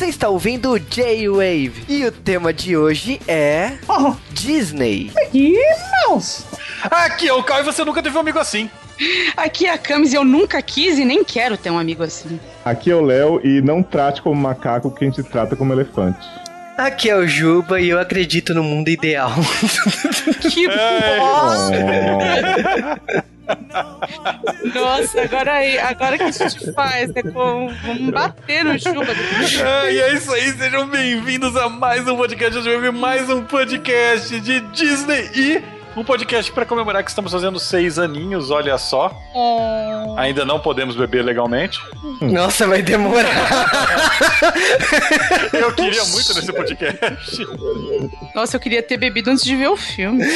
Você está ouvindo J-Wave e o tema de hoje é Oh, Disney. irmãos! Aqui é o Caio e você nunca teve um amigo assim. Aqui é a Camis e eu nunca quis e nem quero ter um amigo assim. Aqui é o Léo e não trate como macaco que a gente trata como elefante. Aqui é o Juba e eu acredito no mundo ideal. Que bosta! Nossa, agora, aí- agora que a gente faz? É com, vamos bater no Juba. Ah, e é isso aí, sejam bem-vindos a mais um podcast. Hoje vai mais um podcast de Disney e um podcast para comemorar que estamos fazendo seis aninhos, olha só. Ainda não podemos beber legalmente. Nossa, vai demorar. Eu queria muito nesse podcast. Nossa, eu queria ter bebido antes de ver o filme.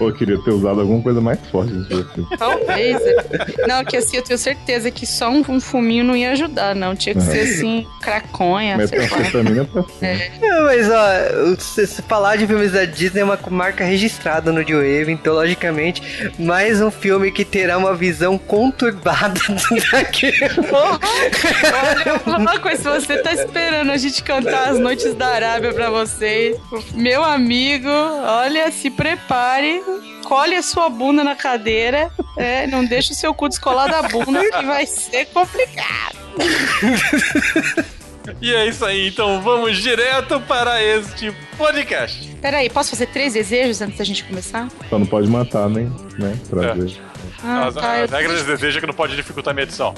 Pô, eu queria ter usado alguma coisa mais forte nesse filme. Talvez. é. Não, que assim, eu tenho certeza que só um, um fuminho não ia ajudar, não. Tinha que ser assim, craconha. Metanfetamina pra cima. Não, mas ó, se se falar de filmes da Disney é uma marca registrada no J-Wave, então logicamente mais um filme que terá uma visão conturbada daquilo. Olha, eu vou falar uma coisa, se você tá esperando a gente cantar as noites da Arábia pra vocês, meu amigo, olha, se prepare, colhe a sua bunda na cadeira, é, não deixa o seu cu descolar da bunda que vai ser complicado. E é isso aí, então vamos direto para este podcast. Peraí, posso fazer três desejos antes da gente começar? Só não pode matar, nem, né? Trazer. Ah, as, tá, eu as regras desejam que não pode dificultar a minha edição.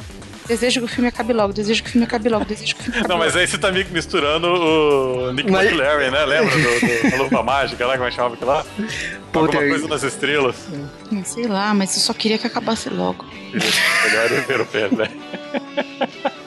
Desejo que o filme acabe logo, desejo que o filme acabe logo, desejo que o filme acabe Não, logo. mas aí você tá meio que misturando o Nick Mas- McLaren, né? Lembra do, do, da luva mágica lá, como é que chamava aquilo lá? Alguma coisa nas estrelas. Hum, Sei lá, mas eu só queria que acabasse logo. Melhor é ver o pé, né?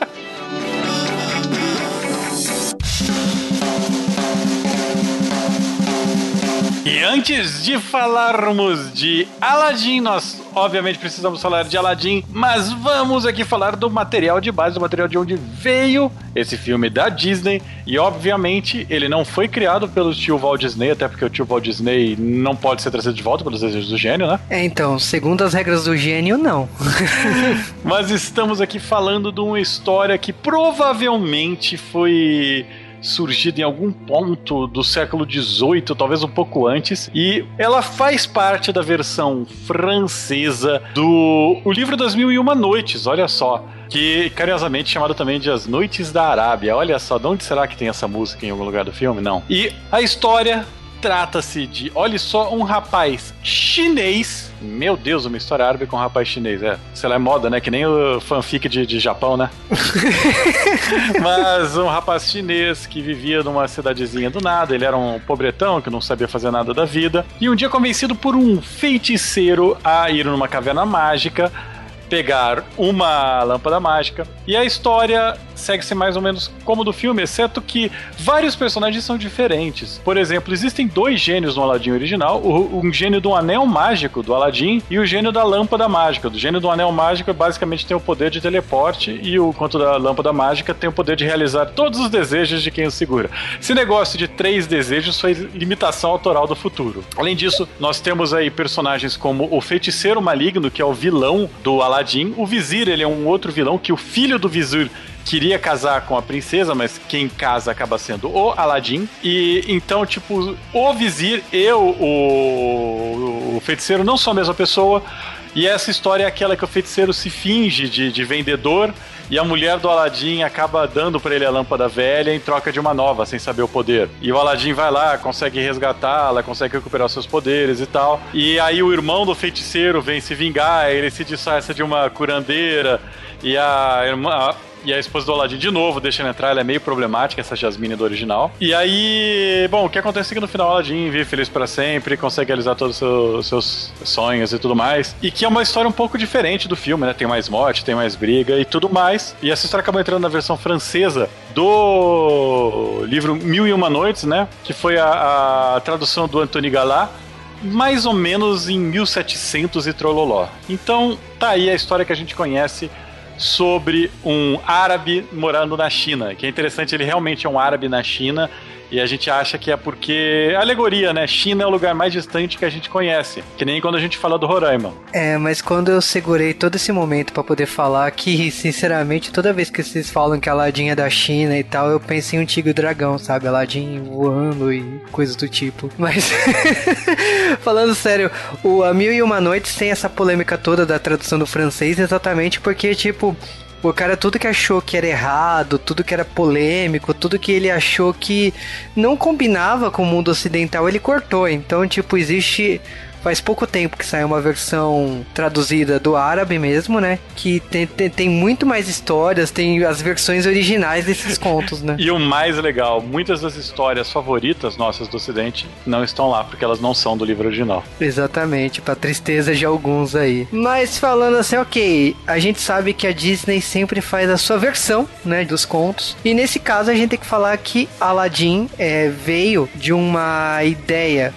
E antes de falarmos de Aladdin, nós obviamente precisamos falar de Aladdin, mas vamos aqui falar do material de base, do material de onde veio esse filme da Disney. E obviamente ele não foi criado pelo tio Walt Disney, até porque o tio Walt Disney não pode ser trazido de volta pelos desejos do gênio, né? É, então, segundo as regras do gênio, não. Mas estamos aqui falando de uma história que provavelmente foi surgida em algum ponto do século XVIII, talvez um pouco antes, e ela faz parte da versão francesa do O Livro das Mil e Uma Noites, olha só. Que carinhosamente chamado também de As Noites da Arábia. Olha só, de onde será que tem essa música em algum lugar do filme? Não. E a história trata-se de, olha só, um rapaz chinês. Meu Deus, uma história árabe com um rapaz chinês. É, sei lá, é moda, né? Que nem o fanfic de, de Japão, né? Mas um rapaz chinês que vivia numa cidadezinha do nada. Ele era um pobretão que não sabia fazer nada da vida. E um dia, convencido por um feiticeiro a ir numa caverna mágica, pegar uma lâmpada mágica. E a história segue-se mais ou menos como do filme, exceto que vários personagens são diferentes. Por exemplo, existem dois gênios no Aladdin original: o, um gênio do anel mágico do Aladdin e o gênio da lâmpada mágica. Do gênio do anel mágico basicamente tem o poder de teleporte e o quanto da lâmpada mágica tem o poder de realizar todos os desejos de quem o segura. Esse negócio de três desejos foi limitação autoral do futuro. Além disso, nós temos aí personagens como o feiticeiro maligno, que é o vilão do Aladdin, o vizir, ele é um outro vilão que o filho do vizir queria casar com a princesa, mas quem casa acaba sendo o Aladdin. E então, tipo, o vizir e o, o, feiticeiro não são a mesma pessoa. E essa história é aquela que o feiticeiro se finge de, de vendedor e a mulher do Aladdin acaba dando pra ele a lâmpada velha em troca de uma nova, sem saber o poder. E o Aladdin vai lá, consegue resgatá-la, consegue recuperar seus poderes e tal. E aí o irmão do feiticeiro vem se vingar, ele se disfarça de uma curandeira e a irmã. E a esposa do Aladdin de novo deixa ele entrar, ela é meio problemática, essa Jasmine do original. E aí, bom, o que acontece é que no final Aladdin vive feliz pra sempre, consegue realizar todos os seus, seus sonhos e tudo mais. E que é uma história um pouco diferente do filme, né? Tem mais morte, tem mais briga e tudo mais. E essa história acabou entrando na versão francesa do livro Mil e Uma Noites, né? Que foi a, a tradução do Anthony Galá mais ou menos em 1700 e trololó. Então, tá aí a história que a gente conhece sobre um árabe morando na China. Que é interessante, ele realmente é um árabe na China E a gente acha que é porque. Alegoria, né? China é o lugar mais distante que a gente conhece. Que nem quando a gente fala do Roraima. É, mas quando eu segurei todo esse momento para poder falar que, sinceramente, toda vez que vocês falam que a Aladdin é da China e tal, eu penso em um tigre dragão, sabe? Aladdin voando e coisas do tipo. Mas, falando sério, o A Mil e Uma Noites tem essa polêmica toda da tradução do francês exatamente porque, tipo, o cara, tudo que achou que era errado, tudo que era polêmico, tudo que ele achou que não combinava com o mundo ocidental, ele cortou. Então, tipo, existe Faz pouco tempo que saiu uma versão traduzida do árabe mesmo, né? Que tem, tem, tem muito mais histórias, tem as versões originais desses contos, né? e o mais legal, muitas das histórias favoritas nossas do Ocidente não estão lá, porque elas não são do livro original. Exatamente, pra tristeza de alguns aí. Mas falando assim, ok, a gente sabe que a Disney sempre faz a sua versão, né, dos contos. E nesse caso a gente tem que falar que Aladdin é, veio de uma ideia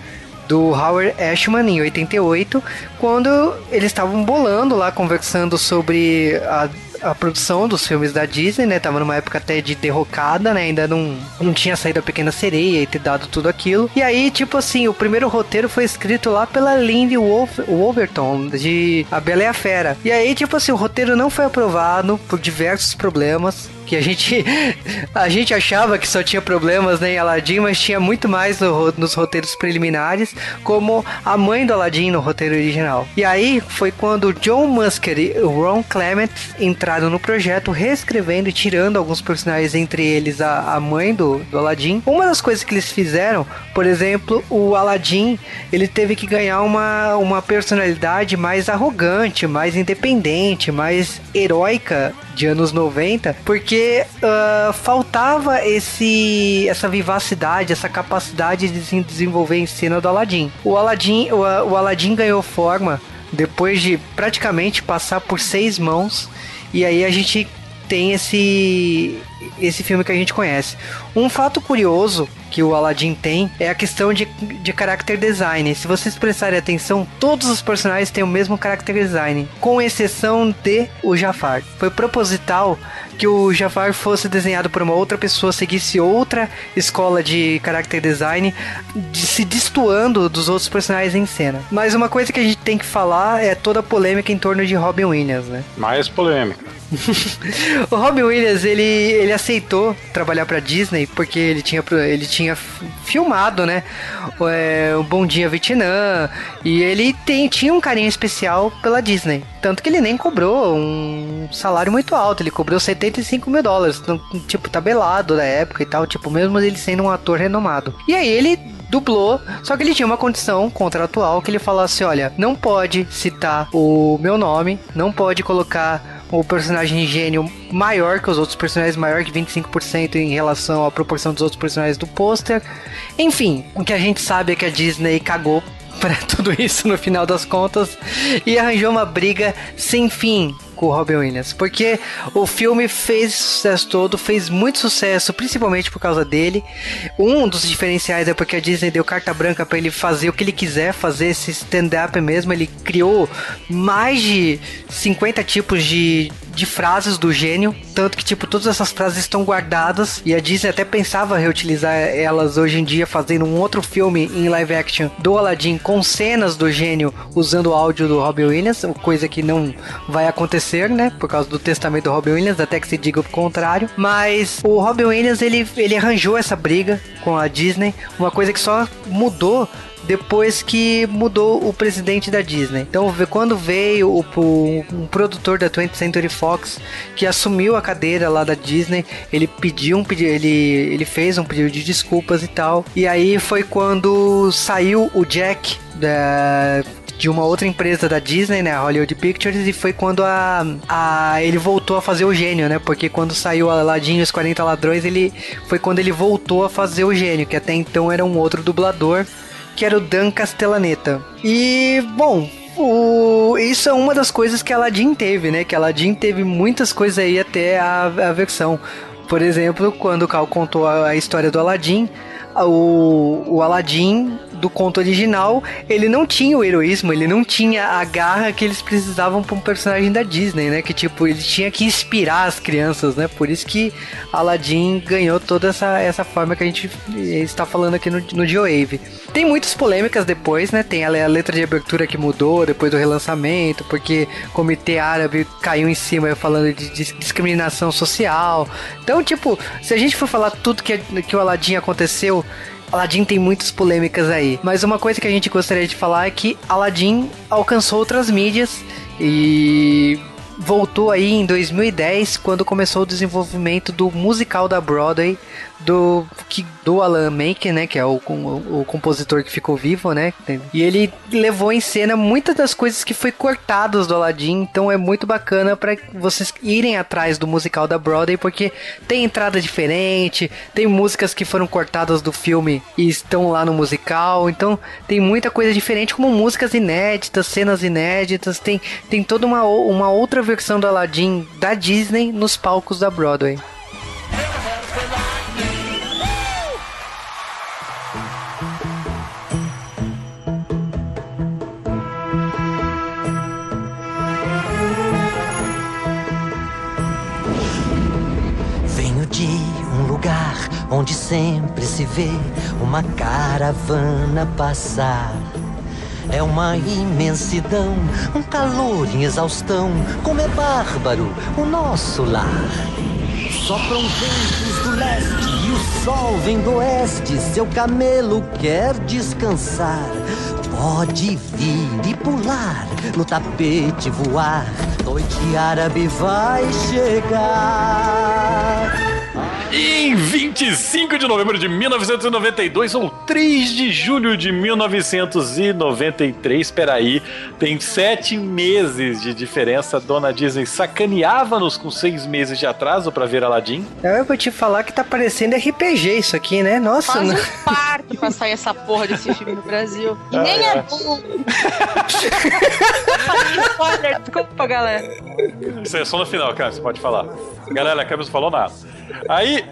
do Howard Ashman em 88, quando eles estavam bolando lá, conversando sobre a a produção dos filmes da Disney, né? Tava numa época até de derrocada, né? Ainda não, não tinha saído a Pequena Sereia e ter dado tudo aquilo. E aí, tipo assim, o primeiro roteiro foi escrito lá pela Lindy Wolf, Wolverton, de A Bela e a Fera. E aí, tipo assim, o roteiro não foi aprovado por diversos problemas que a gente a gente achava que só tinha problemas né, em Aladdin, mas tinha muito mais no, nos roteiros preliminares, como a mãe do Aladdin no roteiro original. E aí foi quando John Musker e Ron Clement entraram no projeto, reescrevendo e tirando alguns personagens, entre eles a, a mãe do, do Aladdin. Uma das coisas que eles fizeram, por exemplo, o Aladdin, ele teve que ganhar uma, uma personalidade mais arrogante, mais independente, mais heróica de anos 90, porque uh, faltava esse essa vivacidade, essa capacidade de se desenvolver em cena do Aladdin. O Aladdin, o, o Aladdin ganhou forma depois de praticamente passar por seis mãos e aí a gente tem esse esse filme que a gente conhece. Um fato curioso que o Aladdin tem é a questão de, de character design. Se vocês prestarem atenção, todos os personagens têm o mesmo character design, com exceção de o Jafar. Foi proposital que o Jafar fosse desenhado por uma outra pessoa, seguisse outra escola de character design, de, se destoando dos outros personagens em cena. Mas uma coisa que a gente tem que falar é toda a polêmica em torno de Robin Williams, né? Mais polêmica. o Robin Williams, ele, ele aceitou trabalhar pra Disney porque ele tinha, ele tinha filmado, né? É, o Bom Dia Vietnã. E ele tem, tinha um carinho especial pela Disney. Tanto que ele nem cobrou um salário muito alto. Ele cobrou 75 mil dólares. Tipo, tabelado da época e tal. Tipo, mesmo ele sendo um ator renomado. E aí ele dublou, só que ele tinha uma condição contratual que ele falasse, olha, não pode citar o meu nome, não pode colocar o personagem gênio maior que os outros personagens, maior que 25% em relação à proporção dos outros personagens do pôster. Enfim, o que a gente sabe é que a Disney cagou para tudo isso no final das contas e arranjou uma briga sem fim com o Robin Williams, porque o filme fez sucesso todo, fez muito sucesso, principalmente por causa dele. Um dos diferenciais é porque a Disney deu carta branca para ele fazer o que ele quiser, fazer esse stand-up mesmo. Ele criou mais de 50 tipos de de frases do gênio, tanto que tipo todas essas frases estão guardadas e a Disney até pensava reutilizar elas hoje em dia fazendo um outro filme em live action do Aladdin com cenas do gênio usando o áudio do Robin Williams, coisa que não vai acontecer, né, por causa do testamento do Robin Williams, até que se diga o contrário. Mas o Robin Williams ele ele arranjou essa briga com a Disney, uma coisa que só mudou depois que mudou o presidente da Disney. Então, quando veio o, o, um produtor da 20th Century Fox que assumiu a cadeira lá da Disney, ele pediu um pedido, ele, ele fez um pedido de desculpas e tal. E aí foi quando saiu o Jack da, de uma outra empresa da Disney, né, Hollywood Pictures, e foi quando a, a ele voltou a fazer o gênio, né? Porque quando saiu Aladdin e os 40 Ladrões, ele foi quando ele voltou a fazer o gênio, que até então era um outro dublador que era o Dan Castellaneta. E, bom, o, isso é uma das coisas que a Aladdin teve, né? Que a Aladdin teve muitas coisas aí até a, a versão. Por exemplo, quando o Cal contou a, a história do Aladdin, o, o Aladdin do conto original, ele não tinha o heroísmo, ele não tinha a garra que eles precisavam para um personagem da Disney, né? Que tipo, ele tinha que inspirar as crianças, né? Por isso que Aladdin ganhou toda essa, essa forma que a gente está falando aqui no, no Wave. Tem muitas polêmicas depois, né? Tem a, a letra de abertura que mudou depois do relançamento, porque o comitê árabe caiu em cima falando de discriminação social. Então, tipo, se a gente for falar tudo que, que o Aladdin aconteceu, Aladdin tem muitas polêmicas aí. Mas uma coisa que a gente gostaria de falar é que Aladdin alcançou outras mídias e voltou aí em 2010 quando começou o desenvolvimento do musical da Broadway do, que, do Alan Menken, né? Que é o, o, o, compositor que ficou vivo, né? E ele levou em cena muitas das coisas que foi cortadas do Aladdin. Então é muito bacana para vocês irem atrás do musical da Broadway, porque tem entrada diferente, tem músicas que foram cortadas do filme e estão lá no musical. Então tem muita coisa diferente, como músicas inéditas, cenas inéditas. Tem, tem toda uma, uma outra versão do Aladdin da Disney nos palcos da Broadway. onde sempre se vê uma caravana passar. É uma imensidão, um calor em exaustão, como é bárbaro o nosso lar. Sopram ventos do leste e o sol vem do oeste, seu camelo quer descansar. Pode vir e pular, no tapete voar, noite árabe vai chegar. Em 25 de novembro de 1992 ou 3 de julho de 1993, peraí, tem sete meses de diferença. Dona Disney sacaneava-nos com seis meses de atraso para ver Aladdin. Eu vou te falar que tá parecendo RPG isso aqui, né? Nossa, Faz um parto pra sair essa porra desse filme no Brasil. E ah, nem é, é bom. spoiler, desculpa, galera. Isso é só no final, cara, você pode falar. Galera, a Camis não falou nada. Aí,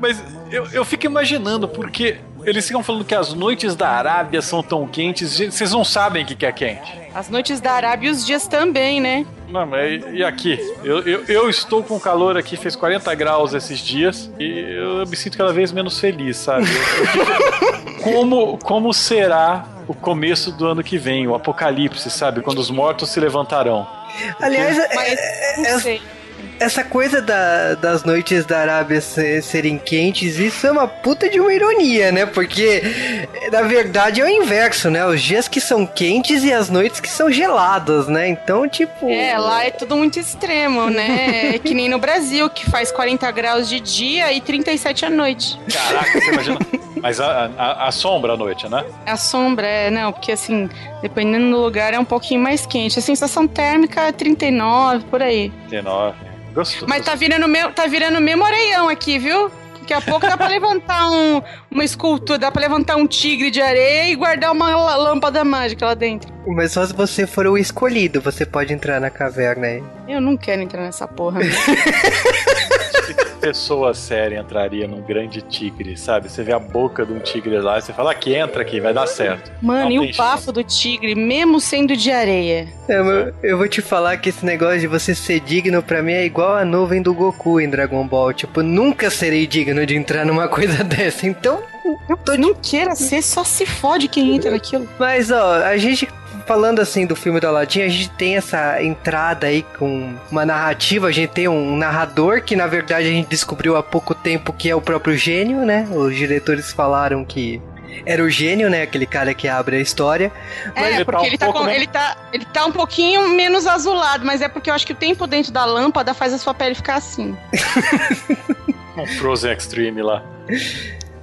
mas eu, eu fico imaginando, porque eles ficam falando que as noites da Arábia são tão quentes, vocês não sabem o que, que é quente. As noites da Arábia e os dias também, né? Não, mas e aqui? Eu, eu, eu, estou com calor aqui, fez 40 graus esses dias e eu me sinto cada vez menos feliz, sabe? como, como será o começo do ano que vem, o apocalipse, sabe? Quando os mortos se levantarão. Aliás, mas, é, é, é essa coisa da, das noites da Arábia serem quentes, isso é uma puta de uma ironia, né? Porque na verdade é o inverso, né? Os dias que são quentes e as noites que são geladas, né? Então, tipo. É, lá é tudo muito extremo, né? É que nem no Brasil, que faz 40 graus de dia e 37 à noite. Caraca, você imagina. Mas a, a, a, sombra à noite, né? A sombra, é, não, porque assim, dependendo do lugar é um pouquinho mais quente. A sensação térmica é 39, por aí. 39. Gostoso. Mas tá virando, me, tá virando mesmo areião aqui, viu? Daqui a pouco dá pra levantar um, uma escultura, dá pra levantar um tigre de areia e guardar uma lâmpada mágica lá dentro. Mas só se você for o escolhido, você pode entrar na caverna aí. Eu não quero entrar nessa porra. pessoa séria entraria num grande tigre, sabe? Você vê a boca de um tigre lá e você fala, aqui entra aqui, vai dar certo. Mano, Não e o bafo do tigre, mesmo sendo de areia? É, eu, eu vou te falar que esse negócio de você ser digno para mim é igual a nuvem do Goku em Dragon Ball. Tipo, nunca serei digno de entrar numa coisa dessa. Então, eu tô não queira ser, só se fode quem entra naquilo. Mas, ó, a gente falando assim do filme do Aladdin, a gente tem essa entrada aí com uma narrativa, a gente tem um narrador que na verdade a gente descobriu há pouco tempo que é o próprio gênio, né? Os diretores falaram que era o gênio, né? Aquele cara que abre a história. É, ele porque tá um ele, tá com, ele, tá, ele tá um pouquinho menos azulado, mas é porque eu acho que o tempo dentro da lâmpada faz a sua pele ficar assim. um Frozen Extreme lá.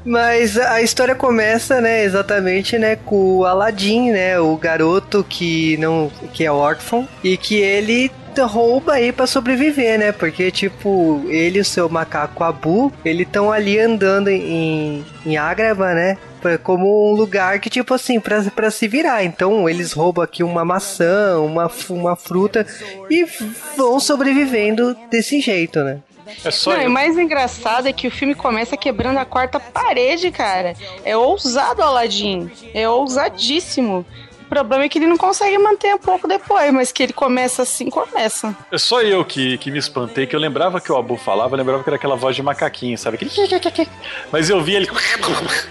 Mas a história começa, né, exatamente, né, com o Aladdin, né, o garoto que não que é órfão e que ele rouba aí para sobreviver, né? Porque, tipo, ele e o seu macaco Abu, eles estão ali andando em, em Agrava, né? Como um lugar que, tipo assim, pra, pra se virar. Então, eles roubam aqui uma maçã, uma, uma fruta e vão sobrevivendo desse jeito, né? É só Não, eu. o mais engraçado é que o filme começa quebrando a quarta parede, cara. É ousado o Aladdin. É ousadíssimo. O problema é que ele não consegue manter um pouco depois, mas que ele começa assim, começa. É só eu que, que me espantei, que eu lembrava que o Abu falava, eu lembrava que era aquela voz de macaquinho, sabe? Aquele... Mas eu vi ele.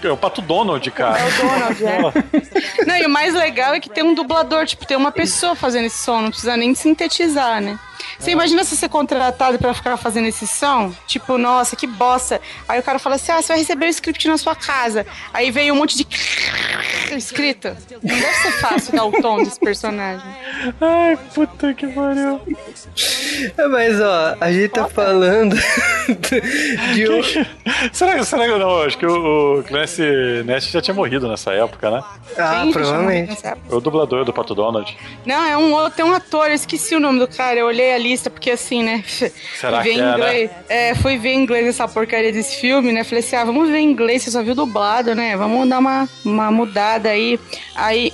É o Pato Donald, cara. É o Donald, é. Não, e o mais legal é que tem um dublador, tipo, tem uma pessoa fazendo esse som, não precisa nem sintetizar, né? Você imagina se você é contratado pra ficar fazendo esse som? Tipo, nossa, que bosta. Aí o cara fala assim: ah, você vai receber o script na sua casa. Aí vem um monte de escrito. Não deve ser fácil dar o tom desse personagem. Ai, puta que pariu. É, Mas, ó, a gente tá falando de um... Será, será que não? Acho que o, o Clancy Nest já tinha morrido nessa época, né? Ah, Quem provavelmente. O dublador do Pato Donald. Não, é um outro, tem um ator, eu esqueci o nome do cara, eu olhei a porque assim, né? Será fui ver que é, inglês, é, fui ver em inglês essa porcaria desse filme, né? Falei assim, ah, vamos ver em inglês, você só viu dublado, né? Vamos dar uma, uma mudada aí. Aí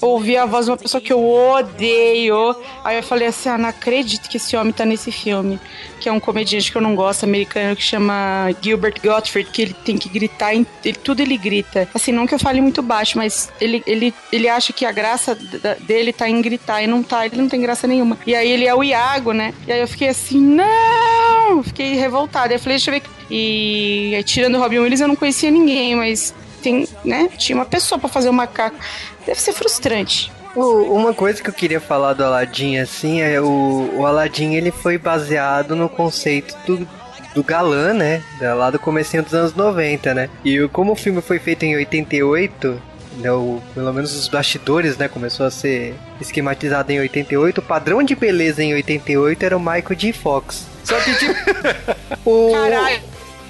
ouvi a voz de uma pessoa que eu odeio. Aí eu falei assim, ah, não acredito que esse homem tá nesse filme. Que é um comediante que eu não gosto, americano, que chama Gilbert Gottfried, que ele tem que gritar, ele, tudo ele grita. Assim, não que eu fale muito baixo, mas ele, ele, ele acha que a graça dele tá em gritar, e não tá, ele não tem graça nenhuma. E aí ele é o Iago, né? E aí eu fiquei assim, não! Fiquei revoltada. Aí eu falei, deixa eu ver. E aí, tirando o Robin Williams, eu não conhecia ninguém, mas tem, né? Tinha uma pessoa pra fazer o macaco. Deve ser frustrante. Uma coisa que eu queria falar do Aladdin, assim, é o, o Aladdin ele foi baseado no conceito do, do galã, né? Lá do comecinho dos anos 90, né? E como o filme foi feito em 88, né, o, pelo menos os bastidores, né? Começou a ser esquematizado em 88. O padrão de beleza em 88 era o Michael J. Fox. Só que, tipo, o, Caralho.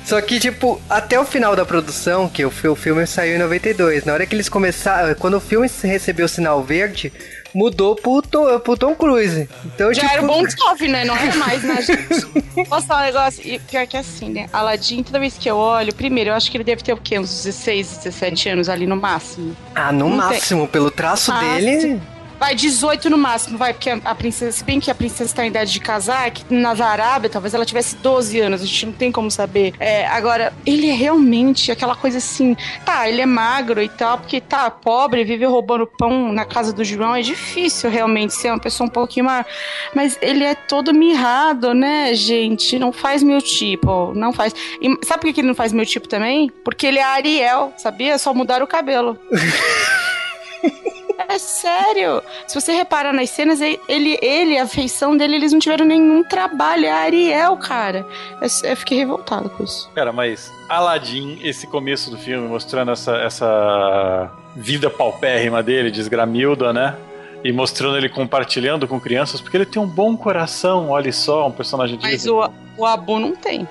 Só que, tipo, até o final da produção, que o, fi- o filme saiu em 92, na hora que eles começaram. Quando o filme recebeu o sinal verde, mudou pro Tom, pro Tom Cruise. Então, Já tipo, era o Bon Jovi, né? Não é mais, né, gente? Posso falar um negócio? E pior que assim, né? Aladdin, toda vez que eu olho, primeiro, eu acho que ele deve ter o quê? Uns 16, 17 anos ali no máximo. Ah, no Não tem. máximo, pelo traço dele. Vai, 18 no máximo, vai, porque a, princesa, se bem que a princesa tá em idade de casar, que nas Arábia, talvez ela tivesse 12 anos, a gente não tem como saber. É, agora, ele é realmente aquela coisa assim, tá, ele é magro e tal, porque tá pobre, vive roubando pão na casa do João, é difícil realmente ser uma pessoa um pouquinho mais. Mas ele é todo mirrado, né, gente? Não faz meu tipo, não faz. E sabe por que ele não faz meu tipo também? Porque ele é Ariel, sabia? Só mudaram o cabelo. É sério. Se você reparar nas cenas, ele, ele, a feição dele, eles não tiveram nenhum trabalho. É a Ariel, cara. Eu, eu fiquei revoltado com isso. Cara, mas Aladdin, esse começo do filme, mostrando essa, essa vida paupérrima dele, desgramilda, né? E mostrando ele compartilhando com crianças, porque ele tem um bom coração, olha só, um personagem de Mas o, o Abu não tem.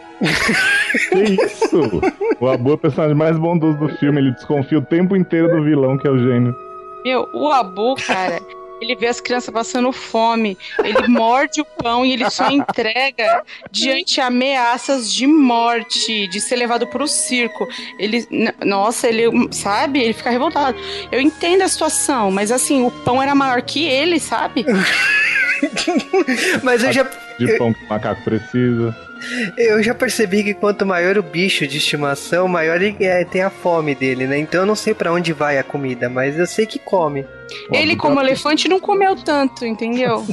Que isso? O Abu é o personagem mais bondoso do filme, ele desconfia o tempo inteiro do vilão, que é o gênio. Meu, o Abu, cara, ele vê as crianças passando fome, ele morde o pão e ele só entrega diante ameaças de morte, de ser levado pro circo. Ele, nossa, ele, sabe? Ele fica revoltado. Eu entendo a situação, mas assim, o pão era maior que ele, sabe? Mas eu já, De pão que o macaco precisa. eu já percebi que quanto maior o bicho de estimação, maior ele é, tem a fome dele, né? Então eu não sei pra onde vai a comida, mas eu sei que come. Ele, como elefante, não comeu tanto, entendeu?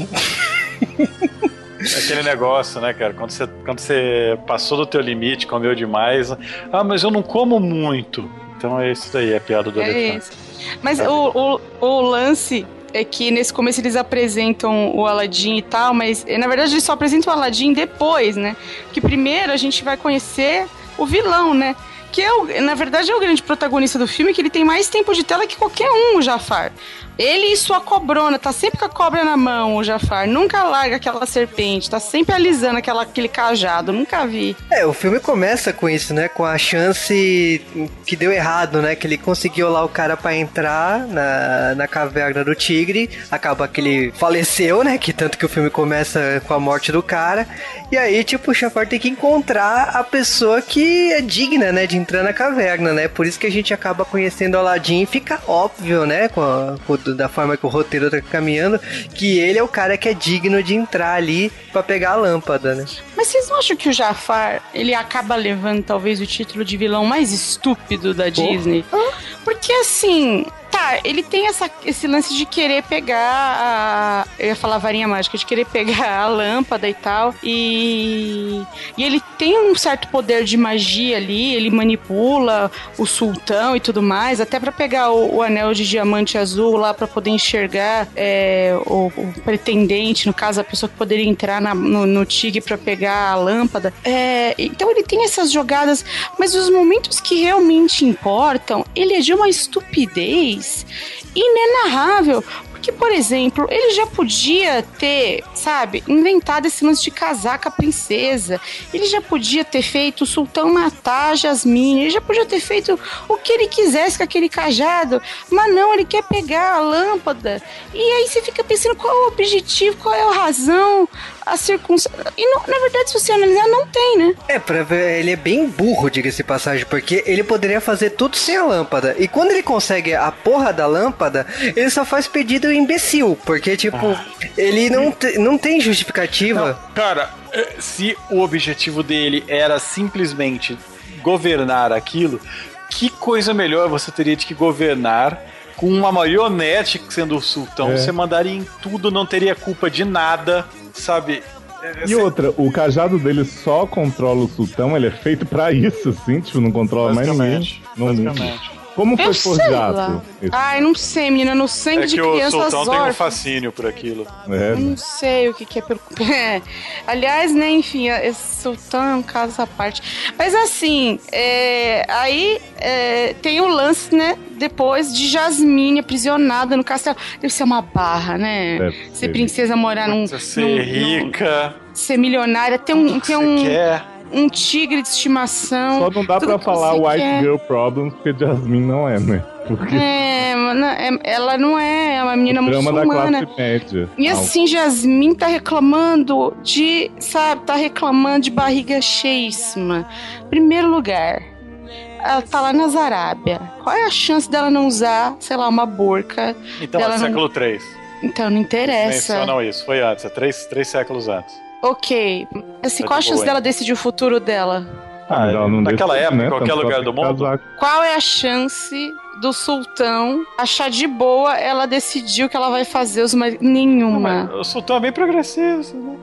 Aquele negócio, né, cara? Quando você, quando você passou do teu limite, comeu demais. Ah, mas eu não como muito. Então é isso daí, é a piada do É elefante. isso. Mas o, o, o lance é que nesse começo eles apresentam o Aladdin e tal, mas eh, na verdade eles só apresentam o Aladdin depois, né? Porque primeiro a gente vai conhecer o vilão, né? Que é o, na verdade é o grande protagonista do filme, que ele tem mais tempo de tela que qualquer um, o Jafar. Ele e sua cobrona, tá sempre com a cobra na mão, o Jafar. Nunca larga aquela serpente, tá sempre alisando aquela, aquele cajado, nunca vi. É, o filme começa com isso, né? Com a chance que deu errado, né? Que ele conseguiu lá o cara pra entrar na, na caverna do tigre. Acaba que ele faleceu, né? Que tanto que o filme começa com a morte do cara. E aí, tipo, o Jafar tem que encontrar a pessoa que é digna, né? De entrar na caverna, né? Por isso que a gente acaba conhecendo o Aladdin e fica óbvio, né? Com, a- com da forma que o roteiro tá caminhando, que ele é o cara que é digno de entrar ali pra pegar a lâmpada, né? Mas vocês não acham que o Jafar, ele acaba levando talvez o título de vilão mais estúpido da Disney? Porque assim, tá, ele tem essa, esse lance de querer pegar a. Eu ia falar varinha mágica, de querer pegar a lâmpada e tal. E. E ele tem um certo poder de magia ali, ele manipula o sultão e tudo mais, até pra pegar o, o anel de diamante azul lá pra poder enxergar é, o, o pretendente, no caso, a pessoa que poderia entrar na- no, no tigre pra pegar a lâmpada. É, então ele tem essas jogadas, mas os momentos que realmente importam, ele é de uma estupidez inenarrável. Porque, por exemplo, ele já podia ter, sabe, inventado esse lance de casar com a princesa. Ele já podia ter feito o sultão matar a Jasmine. Ele já podia ter feito o que ele quisesse com aquele cajado. Mas não, ele quer pegar a lâmpada. E aí você fica pensando qual é o objetivo, qual é a razão, a circunstância. E não- na verdade, se você analisar, não tem, né? É, pra ver, ele é bem burro, diga-se de passagem, porque ele poderia fazer tudo sem a lâmpada. E quando ele consegue a porra da lâmpada, ele só faz pedido imbecil, porque, tipo, ele não, te- não tem justificativa. Cara, eh, se o objetivo dele era simplesmente governar aquilo, que coisa melhor você teria de que governar com uma marionete sendo o sultão? É. Você mandaria em tudo, não teria culpa de nada, sabe? Eh, E cê- outra, o cajado dele só controla o sultão, ele é feito pra isso, assim, tipo, não controla mais ninguém. Não, basicamente. Como foi Eu forjado? Ai, não sei, menina. No sangue É de que o crianças sultão tem um órfãs. fascínio por aquilo. É, Eu não sei o que, que é pelo. É. Aliás, né, enfim, esse sultão é um caso à parte. Mas assim, é, aí é, tem o lance, né? Depois de Jasmine aprisionada no castelo. Deve ser uma barra, né? Deve Ser princesa morar num. Ser num- rica, num- ser milionária, ter um, você um, quer. Um tigre de estimação. Só não dá que falar White quer. Girl Problems, porque Jasmine não é, né? Porque É, mano, é- ela não é, é uma menina o drama da muçulmana. classe média. E assim, Jasmine tá reclamando de, sabe, tá reclamando de barriga cheíssima. Primeiro lugar, ela tá lá nas Arábia. Qual é a chance dela não usar, sei lá, uma burca? Então, é não- século 3. Então, não interessa. Mencionam isso, foi antes, é três, três séculos antes. Ok. Assim, Tá qual a chance boa, dela decidir o futuro dela? Ah, mas ela não naquela decide, época, né? em qualquer Tanto lugar do mundo. casar. Qual é a chance do sultão achar de boa ela decidir o que ela vai fazer? Os mar... Nenhuma. Mas o sultão é bem progressista, né?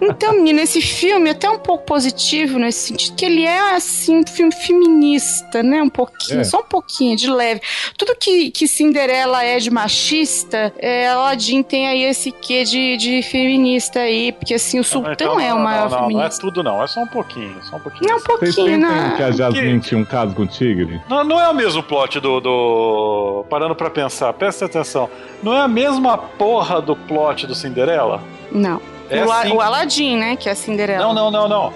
Então, menina, esse filme é até um pouco positivo nesse sentido, que ele é, assim, um filme feminista, né? Um pouquinho, É. só um pouquinho, de leve. Tudo que, que Cinderela é de machista, é, Aladdin tem aí esse quê de, de feminista aí, porque, assim, o sultão Então, é não, o maior não, não, não é feminista. tudo não, é só um pouquinho, só um pouquinho. Não, um Vocês pouquinho, sentem né? que a Jasmine tinha um caso com o tigre? Não, não é o mesmo plot do, do. Parando pra pensar, presta atenção. Não é a mesma porra do plot do Cinderela? Não. É o, La- sim. o Aladdin, né? Que é a Cinderela. Não, não, não, não.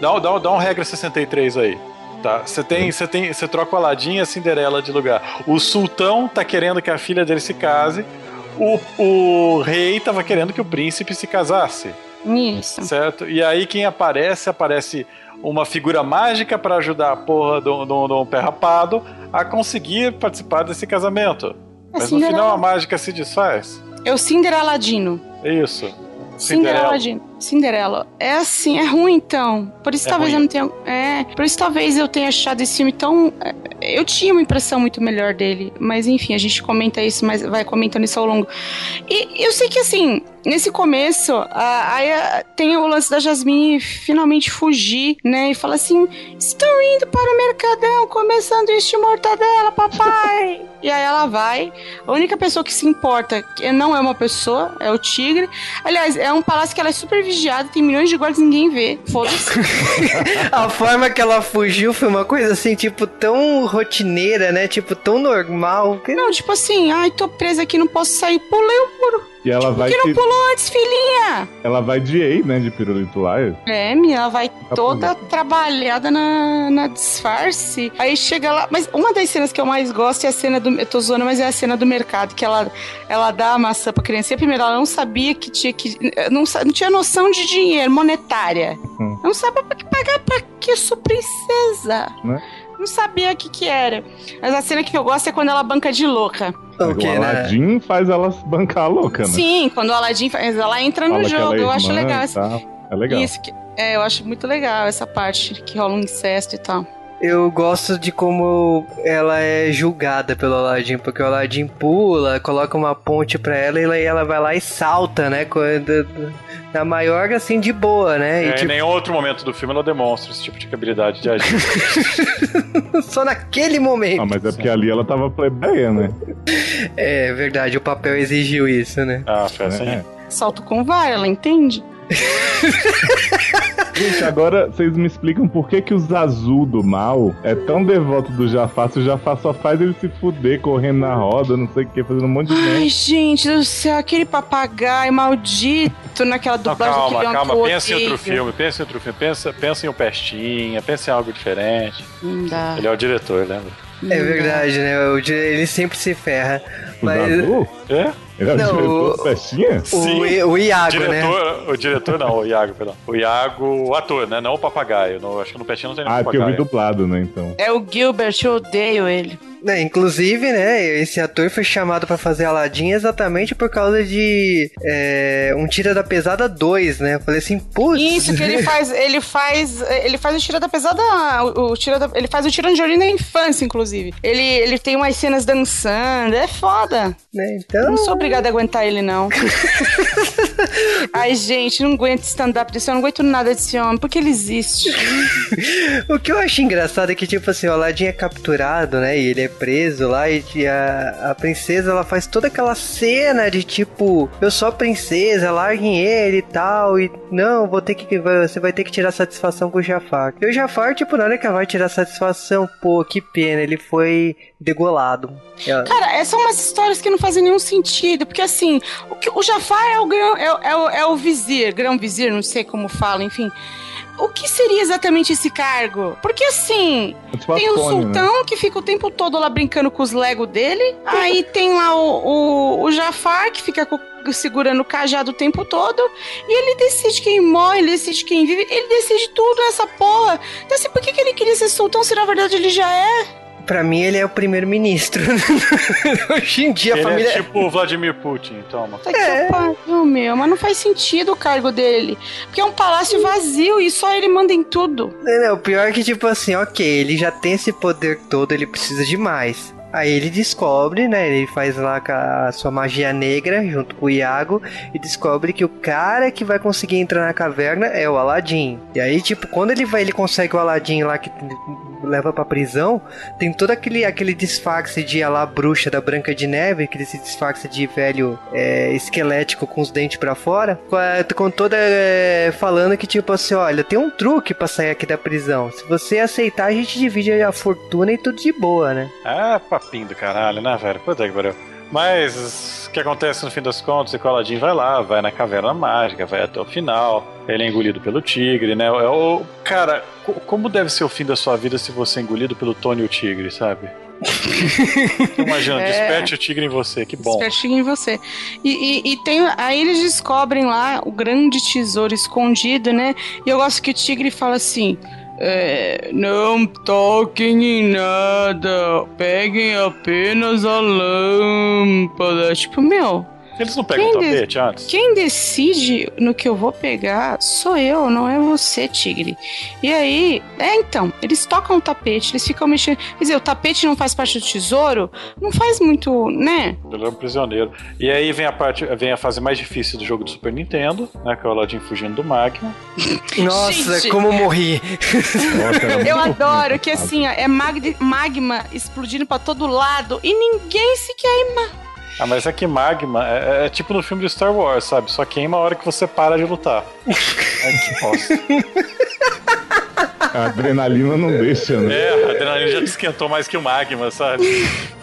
Dá, dá, dá um regra 63 aí. Tá, você tem, você tem, você troca o Aladdin e a Cinderela de lugar. O sultão tá querendo que a filha dele se case. O, o rei tava querendo que o príncipe se casasse, Isso. certo? E aí quem aparece, aparece uma figura mágica pra ajudar a porra do, do, do pé rapado a conseguir participar desse casamento. Mas no final a Cinderela. mágica se desfaz. É o Cindereladino. É isso. Cinderela. de- Cinderela. É assim, é ruim então. Por isso É talvez ruim. eu não tenha. É. Por isso talvez eu tenha achado esse filme tão. é, Eu tinha uma impressão muito melhor dele. Mas enfim, a gente comenta isso, mas vai comentando isso ao longo. E eu sei que assim, nesse começo, a- aí tem o lance da Jasmine finalmente fugir, né? E fala assim: estou indo para o Mercadão comer sanduíche de mortadela, papai. e aí ela vai. A única pessoa que se importa que não é uma pessoa, é o tigre. Aliás, é um palácio que ela é super tem milhões de guardas e ninguém vê. Foda-se. A forma que ela fugiu foi uma coisa assim, tipo, tão rotineira, né? Tipo, tão normal. que- não, tipo assim, ai, tô presa aqui, não posso sair. Pulei o muro. E ela vai, Por que não te- pulou antes, filhinha? ela vai de EI, né? De pirulito lá. É, minha, ela vai toda trabalhada na, na disfarce. Aí chega lá. Mas uma das cenas que eu mais gosto é a cena do. Eu tô zoando, mas é a cena do mercado, que ela, ela dá a maçã pra criança. E primeiro, ela não sabia que tinha que. Não, não tinha noção de dinheiro, monetária. Hum. Não sabe pra que pagar pra que, sou princesa. Né? Não sabia o que que era. Mas a cena que eu gosto é quando ela banca de louca. O O né? Aladdin faz ela bancar a louca, né? Sim, quando o Aladdin faz, ela entra no Fala ela jogo. é eu acho legal. essa-. É legal. Isso, que, é, eu acho muito legal essa parte que rola um incesto e tal. Eu gosto de como ela é julgada pelo Aladdin, porque o Aladdin pula, coloca uma ponte pra ela e ela- ela vai lá e salta, né? Quando, na maior, assim, de boa, né? E, É, Em tipo, nenhum outro momento do filme ela demonstra esse tipo de habilidade de agir. só naquele momento. Ah, mas é porque ali ela tava plebeia, né? É verdade, o papel exigiu isso, né? Ah, foi assim. É. Salto com vara, ela entende? Gente, agora vocês me explicam por que que o Zazu do mal é tão devoto do Jafar, se o Jafar só faz ele se fuder correndo na roda, não sei o que, fazendo um monte de Ai, merda. gente do céu, aquele papagaio maldito naquela Não, dublagem calma, que calma. Pensa em outro filme, pensa em outro filme. Pensa, pensa em um Pestinha, pensa em algo diferente. Não dá. Ele é o diretor, lembra? É verdade, né? O Ele sempre se ferra. O Mas Zazu? É? Ele é o Não, diretor o- do Festinha? o, o Iago, né? diretor, O diretor não, o Iago, perdão. O Iago, o ator, né? Não o papagaio. No, acho que no Pestinha não tem nenhum Ah, é porque eu vi papagaio. dublado, né, então. É o Gilbert, eu odeio ele. É, inclusive, né, esse ator foi chamado pra fazer Aladdin exatamente por causa de é, um Tira da Pesada 2, né? Eu falei assim, putz. Isso que ele faz, ele faz, ele faz o tira da pesada, o, o tira da, ele faz o tiranjori na infância, inclusive. Ele, ele tem umas cenas dançando, é foda. né? Eu Então, não sou obrigada a aguentar ele, não. Ai, gente, não aguento stand-up desse homem, não aguento nada desse homem, porque ele existe. o que eu acho engraçado é que, tipo assim, o Aladdin é capturado, né? E ele é preso lá e a, a princesa, ela faz toda aquela cena de tipo, eu sou a princesa, larguem ele e tal, e não, vou ter que, você vai ter que tirar satisfação com o Jafar. E o Jafar, tipo, na hora que ela vai tirar satisfação, pô, que pena, ele foi degolado. Cara, são umas histórias que não fazem nenhum sentido, porque assim, o, o Jafar é o, grão, é, é, o, é o vizir, grão-vizir, não sei como fala, enfim. O que seria exatamente esse cargo? Porque assim, É tipo tem o né? sultão que fica o tempo todo lá brincando com os Lego dele. Aí tem lá o, o, o Jafar que fica co- segurando o cajado o tempo todo. E ele decide quem morre, ele decide quem vive. Ele decide tudo nessa porra. Então assim, por que, que ele queria ser sultão se na verdade ele já é? Pra mim, ele é o primeiro-ministro. Hoje em dia, a Ele família. é tipo o Vladimir Putin, toma. Tá que pariu, meu. Mas não faz sentido o cargo dele. Porque é um palácio vazio e só ele manda em tudo. Não, não, o pior é que, tipo assim, ok, ele já tem esse poder todo, ele precisa de mais. Aí ele descobre, né? Ele faz lá a sua magia negra junto com o Iago e descobre que o cara que vai conseguir entrar na caverna é o Aladdin. E aí, tipo, quando ele vai, ele consegue o Aladdin lá que leva pra prisão, tem todo aquele, aquele disfarce de a lá bruxa da Branca de Neve, aquele disfarce de velho é, esquelético com os dentes pra fora, com toda é, falando que tipo assim, olha, tem um truque pra sair aqui da prisão. Se você aceitar, a gente divide a fortuna e tudo de boa, né? Ah, do caralho, né, velho? Puta que pariu. Mas o que acontece no fim das contas é que o Aladdin vai lá, vai na caverna mágica, vai até o final. Ele é engolido pelo tigre, né? É o, cara, co- como deve ser o fim da sua vida se você é engolido pelo Tony o tigre, sabe? Imagina, É. desperte o tigre em você, que bom. Espertinho em você. E, e, e tem. Aí eles descobrem lá o grande tesouro escondido, né? E eu gosto que o tigre fala assim. É, não toquem em nada, peguem apenas a lâmpada. Tipo, meu, Eles não pegam Quem o tapete antes? Quem decide no que eu vou pegar sou eu, não é você, tigre. E aí, é então, eles tocam o tapete, eles ficam mexendo. Quer dizer, o tapete não faz parte do tesouro? Não faz muito, né? Ele é um prisioneiro. E aí vem a parte, vem a fase mais difícil do jogo do Super Nintendo, né? Que é o Aladdin fugindo do Magma. Nossa, Gente. como eu morri. Nossa, Eu adoro que assim, ó, é mag- magma explodindo pra todo lado e ninguém se queima. Ah, mas é que Magma é, é tipo no filme de Star Wars, sabe? Só queima a hora que você para de lutar. Ai, que bosta. A adrenalina não deixa, né? É, a adrenalina já te esquentou mais que o Magma, sabe?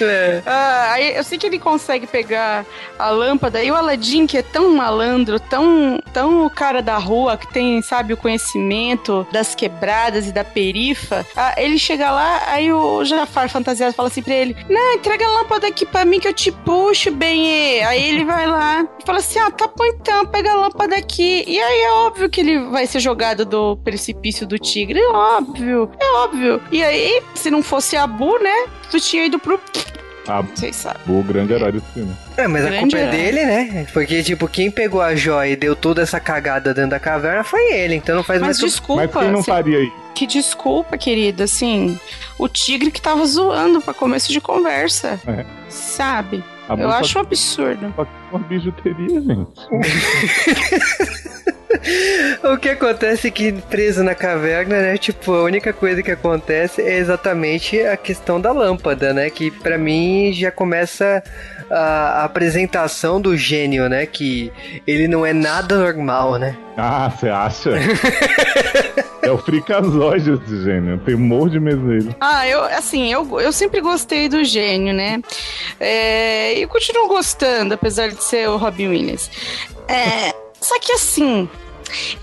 É. Ah, aí eu sei que ele consegue pegar a lâmpada e o Aladdin, que é tão malandro, tão, tão o cara da rua, que tem, sabe, o conhecimento das quebradas e da perifa, ah, ele chega lá, aí o Jafar fantasiado fala assim pra ele: Não, entrega a lâmpada aqui pra mim que eu te puxo, bem. Aí ele vai lá e fala assim: Ah, tá bom então, pega a lâmpada aqui. E aí é óbvio que ele vai ser jogado do precipício do tigre. É óbvio, é óbvio. E aí, se não fosse Abu, né? Tu tinha ido pro. Ah, Vocês sabem. o grande herói desse filme. É, mas a Grande culpa é herói. dele, né? Porque, tipo, quem pegou a joia e deu toda essa cagada dentro da caverna foi ele. Então não faz Mas mais culpa. desculpa. Mas quem não se- faria isso? Que desculpa, querido, assim, o tigre que tava zoando pra começo de conversa. É. Sabe? A Eu acho um absurdo. só uma bijuteria, gente. O que acontece é que preso na caverna, né? Tipo, a única coisa que acontece é exatamente a questão da lâmpada, né? Que pra mim já começa a, apresentação do gênio, né? Que ele não é nada normal, né? Ah, você acha? é o fricazóide esse gênio. Tem um morro de medo dele. Ah, eu, assim, eu, eu sempre gostei do gênio, né? É, e continuo gostando, apesar de ser o Robin Williams. É, só que assim.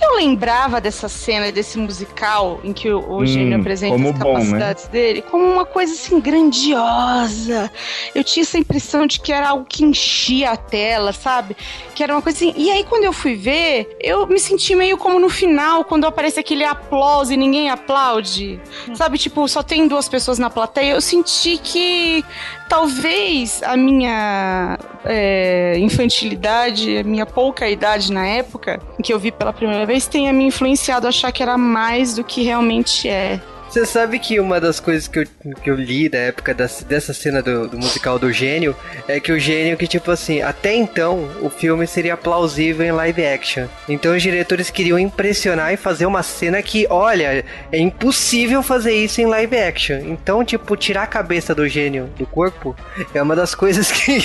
Eu lembrava dessa cena, desse musical em que o, o Hum, gênio apresenta como as bom, né? capacidades dele, como uma coisa assim grandiosa. Eu tinha essa impressão de que era algo que enchia a tela, sabe? Que era uma coisa assim. E aí, quando eu fui ver, eu me senti meio como no final, quando aparece aquele aplauso e ninguém aplaude. Sabe, tipo, só tem duas pessoas na plateia. Eu senti que talvez a minha é, infantilidade, a minha pouca idade na época, que eu vi pela primeira vez, tenha me influenciado a achar que era mais do que realmente é. Você sabe que uma das coisas que eu, que eu li da época dessa cena do, do musical do gênio é que o gênio que, tipo assim, até então o filme seria plausível em live action. Então os diretores queriam impressionar e fazer uma cena que, olha, é impossível fazer isso em live action. Então, tipo, tirar a cabeça do gênio do corpo é uma das coisas que,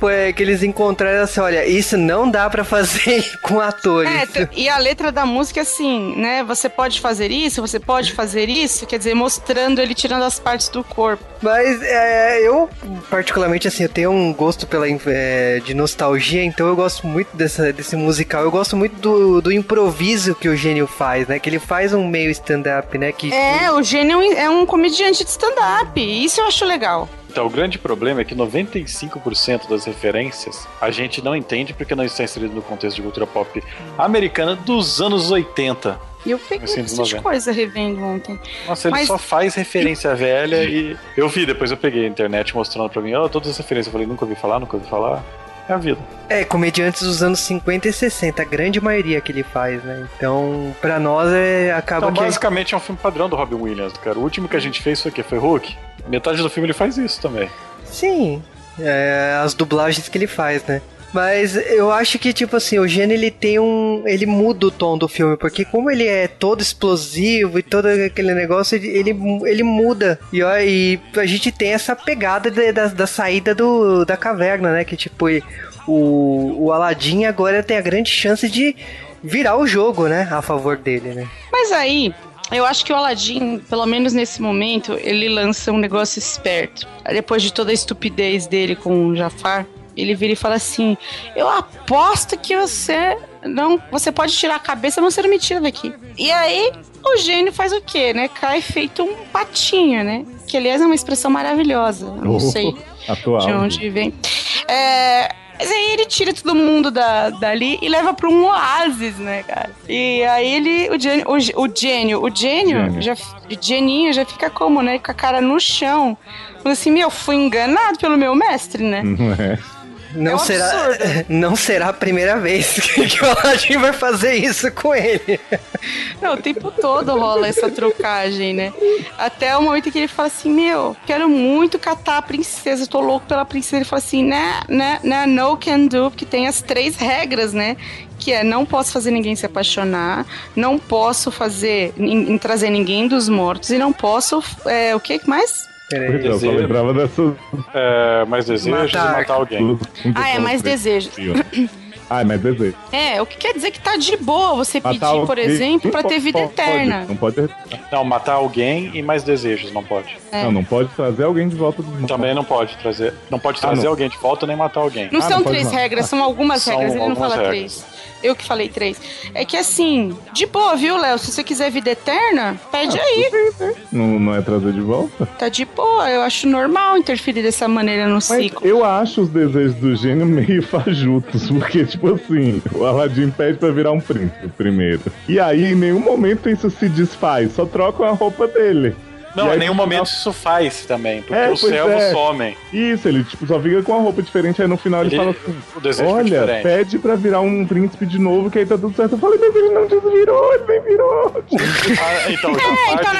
foi, que eles encontraram assim, olha, isso não dá pra fazer com atores. É, e a letra da música, assim, né? Você pode fazer isso, você pode fazer isso, quer dizer, mostrando ele tirando as partes do corpo. Mas é, eu, particularmente, assim, eu tenho um gosto pela, é, de nostalgia, então eu gosto muito dessa, desse musical. Eu gosto muito do, do improviso que o gênio faz, né? Que ele faz um meio stand-up, né? Que, É, o gênio é um comediante de stand-up. Isso eu acho legal. Então, o grande problema é que 95% das referências a gente não entende porque não está inserido no contexto de cultura pop americana dos anos 80. E eu peguei bastante 90. coisa revendo ontem. Nossa, ele Mas- só faz referência velha e. Eu vi, depois eu peguei a internet mostrando pra mim, ó, todas as referências. Eu falei, nunca ouvi falar, nunca ouvi falar. É a vida. É, comediantes dos anos 50 e 60, a grande maioria que ele faz, né? Então, pra nós, é, acaba Então, que... basicamente, é um filme padrão do Robin Williams, cara. O último que a gente fez foi o quê? Foi Hulk? Metade do filme ele faz isso também. Sim, é, as dublagens que ele faz, né? Mas eu acho que, tipo assim, o gênio ele tem um. Ele muda o tom do filme, porque como ele é todo explosivo e todo aquele negócio, ele, ele, muda. E, ó, e a gente tem essa pegada de- da, da saída do, da caverna, né? Que tipo, o, o Aladdin agora tem a grande chance de virar o jogo, né? A favor dele, né? Mas aí, eu acho que o Aladdin, pelo menos nesse momento, ele lança um negócio esperto. Depois de toda a estupidez dele com o Jafar, ele vira e fala assim: Eu aposto que você não. Você pode tirar a cabeça, mas você não me tira daqui. E aí, o gênio faz o quê, né? Cai feito um patinho, né? Que aliás é uma expressão maravilhosa. Não Oh, sei Atual. de onde vem. É, mas aí ele tira todo mundo da, dali e leva pra um oásis, né, cara? E aí ele, o gênio, o, o gênio, o gênio, Gênio. já, o geninho já fica como, né? Com a cara no chão. Falando assim, meu, fui enganado pelo meu mestre, né? Não é? Não, É um será, absurdo. não será a primeira vez que, o Aladdin vai fazer isso com ele. Não, o tempo todo rola essa trocagem, né? Até o momento em que ele fala assim, meu, quero muito catar a princesa, tô louco pela princesa. Ele fala assim, né, né, né, no can do, porque tem as três regras, né? Que é, não posso fazer ninguém se apaixonar, não posso fazer, trazer ninguém dos mortos, e não posso, é, o que mais? Peraí. Eu só Desejo. lembrava dessas É, mais desejo de Matar. matar alguém. Ah, é mais preconceito. Ai, mas desejo. É, o que quer dizer que tá de boa você pedir, Matar por alguém- exemplo, pra ter vida pode- eterna. Não pode. Não, matar alguém e mais desejos, não pode. É. Não, não pode trazer alguém de volta do Também não pode trazer. Não pode trazer não. alguém de volta nem matar alguém. Não Ah, são não três não. regras, são algumas São regras, ele não algumas fala regras. três. Eu que falei três. É que assim, de boa, viu, Léo? Se você quiser vida eterna, pede aí. Não, não é trazer de volta? Tá de boa, eu acho normal interferir dessa maneira no Mas ciclo. eu acho os desejos do gênio meio fajutos, porque, tipo assim, o Aladdin pede pra virar um príncipe primeiro. E aí, em nenhum momento isso se desfaz, só trocam a roupa dele. Não, em nenhum no momento final- isso faz também, porque É, os servos é. somem. Isso, ele tipo, só fica com a roupa diferente, aí no final ele, Ele- fala assim: o desejo fica Olha, diferente. pede pra virar um príncipe de novo, que aí tá tudo certo. Eu falei, mas ele não desvirou, ele nem virou. Ah, então, É, então,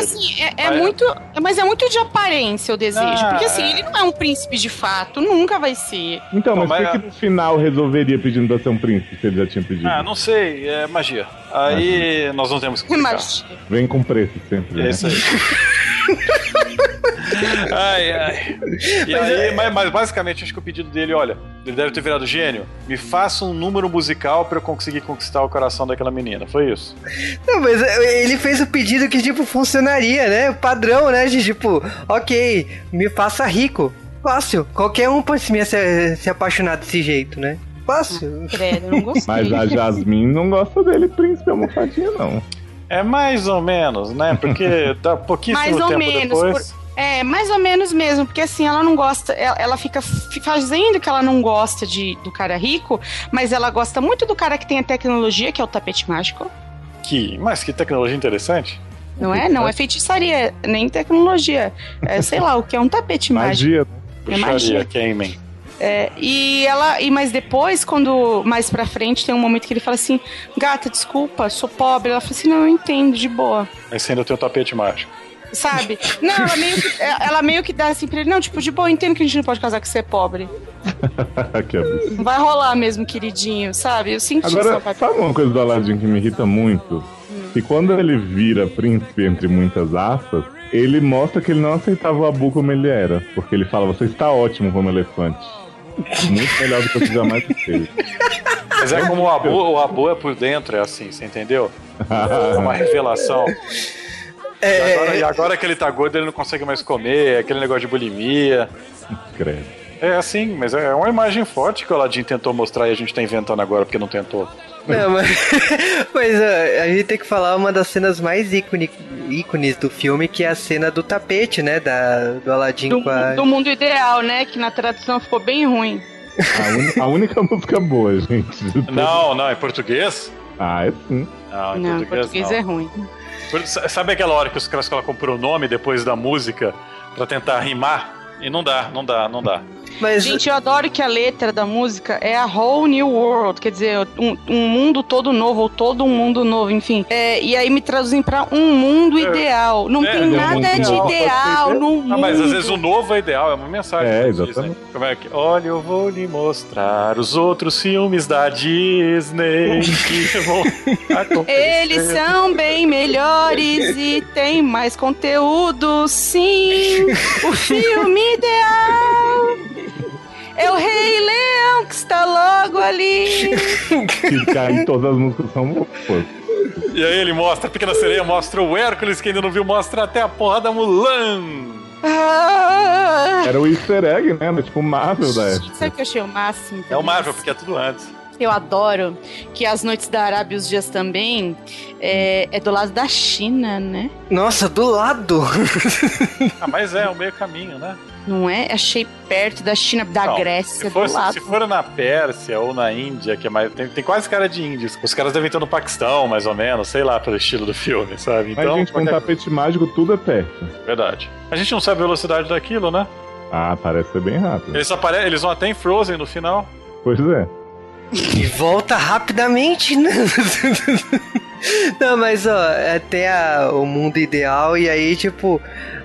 assim, é, é Ah, é. muito. Mas é muito de aparência o desejo. Ah, porque assim, é. ele não é um príncipe de fato, nunca vai ser. Então, mas por que, que no final resolveria pedindo pra ser um príncipe, se ele já tinha pedido? Ah, não sei, é magia. Aí nós não temos que explicar. Mas, Vem com preço sempre. É né? isso aí. ai, ai. E aí, mas, mas basicamente acho que o pedido dele, olha, ele deve ter virado gênio. Me faça um número musical pra eu conseguir conquistar o coração daquela menina. Foi isso. Não, mas é, ele fez o pedido que, tipo, funcionaria, né? O padrão, né? De tipo, ok, me faça rico. Fácil. Qualquer um pode se, se, se apaixonar desse jeito, né? Fácil. credo, eu não gostei. Mas a Jasmine não gosta dele, príncipe almofadinha, não. É mais ou menos, né? Porque dá pouquíssimo Mais ou tempo menos, depois. É, mais ou menos mesmo, porque assim, ela não gosta, ela, ela fica fazendo que ela não gosta de, do cara rico, mas ela gosta muito do cara que tem a tecnologia, que é o tapete mágico. Que, mas que tecnologia interessante. Não é? Não é feitiçaria, nem tecnologia. É, sei lá, o que é um tapete mágico. Magia. É Puxaria, magia. queimem. É, e ela, e mas depois, quando mais pra frente, tem um momento que ele fala assim: Gata, desculpa, sou pobre. Ela fala assim: Não, eu entendo, de boa. Mas ainda tem o tapete mágico. Sabe? Não, ela meio que, ela meio que dá assim pra ele: Não, tipo, de boa, eu entendo que a gente não pode casar com você é pobre. vai rolar mesmo, queridinho, sabe? Eu senti Agora, essa parte. sabe uma coisa do Aladdin que me irrita muito? Que quando ele vira príncipe, entre muitas aspas, ele mostra que ele não aceitava o Abu como ele era. Porque ele fala, você está ótimo como elefante. Muito melhor do que eu jamais fez. Mas é como o Abu, o Abu é por dentro, é assim, você entendeu? É uma revelação. E agora, e agora que ele tá gordo, ele não consegue mais comer, aquele negócio de bulimia. Credo. É assim, mas é uma imagem forte que o Aladdin tentou mostrar e a gente tá inventando agora porque não tentou. Não, mas, mas ó, a gente tem que falar uma das cenas mais ícone, ícones do filme, que é a cena do tapete, né? Da, do Aladdin Do, com a. do mundo ideal, né? Que na tradução ficou bem ruim. A, uni- a única música boa, gente. Não, não, em português? Ah, é sim. Não, em Não, português, português não. é ruim. Sabe aquela hora que os caras colocam o nome depois da música pra tentar rimar? E não dá, não dá, não dá. Mas, Gente, eu adoro que a letra da música é a whole new world, quer dizer, um, um mundo todo novo, ou todo um mundo novo, enfim. É, e aí me traduzem pra um mundo ideal. Não É, tem é nada de ideal, ideal no mundo. Ah, mas às vezes o novo é ideal, é uma mensagem. É, eles exatamente. Como é que. Olha, eu vou lhe mostrar os outros filmes da Disney que vão. Eles são bem melhores e tem mais conteúdo, sim. O filme ideal é o Rei Leão que está logo ali. Que cai em todas as músicas são boas. E aí ele mostra a Pequena Sereia, mostra o Hércules, que ainda não viu, mostra até a porra da Mulan. Ah, Era o easter egg, né? Era tipo o Marvel da época. Sabe o que eu achei o máximo? É o Marvel, porque é tudo antes. Eu adoro que as noites da Arábia e os dias também é, é do lado da China, né? Nossa, do lado! Ah, mas é o meio caminho, né? Não é? Achei perto da China, da Não, Grécia, Se for, do lado. se for na Pérsia ou na Índia, que é mais. Tem, tem quase cara de índios. Os caras devem estar no Paquistão, mais ou menos, sei lá, pelo estilo do filme, sabe? Mas, Então, gente, com um qualquer- tapete mágico tudo é perto. verdade. A gente não sabe a velocidade daquilo, né? Ah, parece ser bem rápido. Eles, apare... Eles vão até em Frozen no final. Pois é. E volta rapidamente, né? Não, mas ó, é até a- o mundo ideal, e aí, tipo,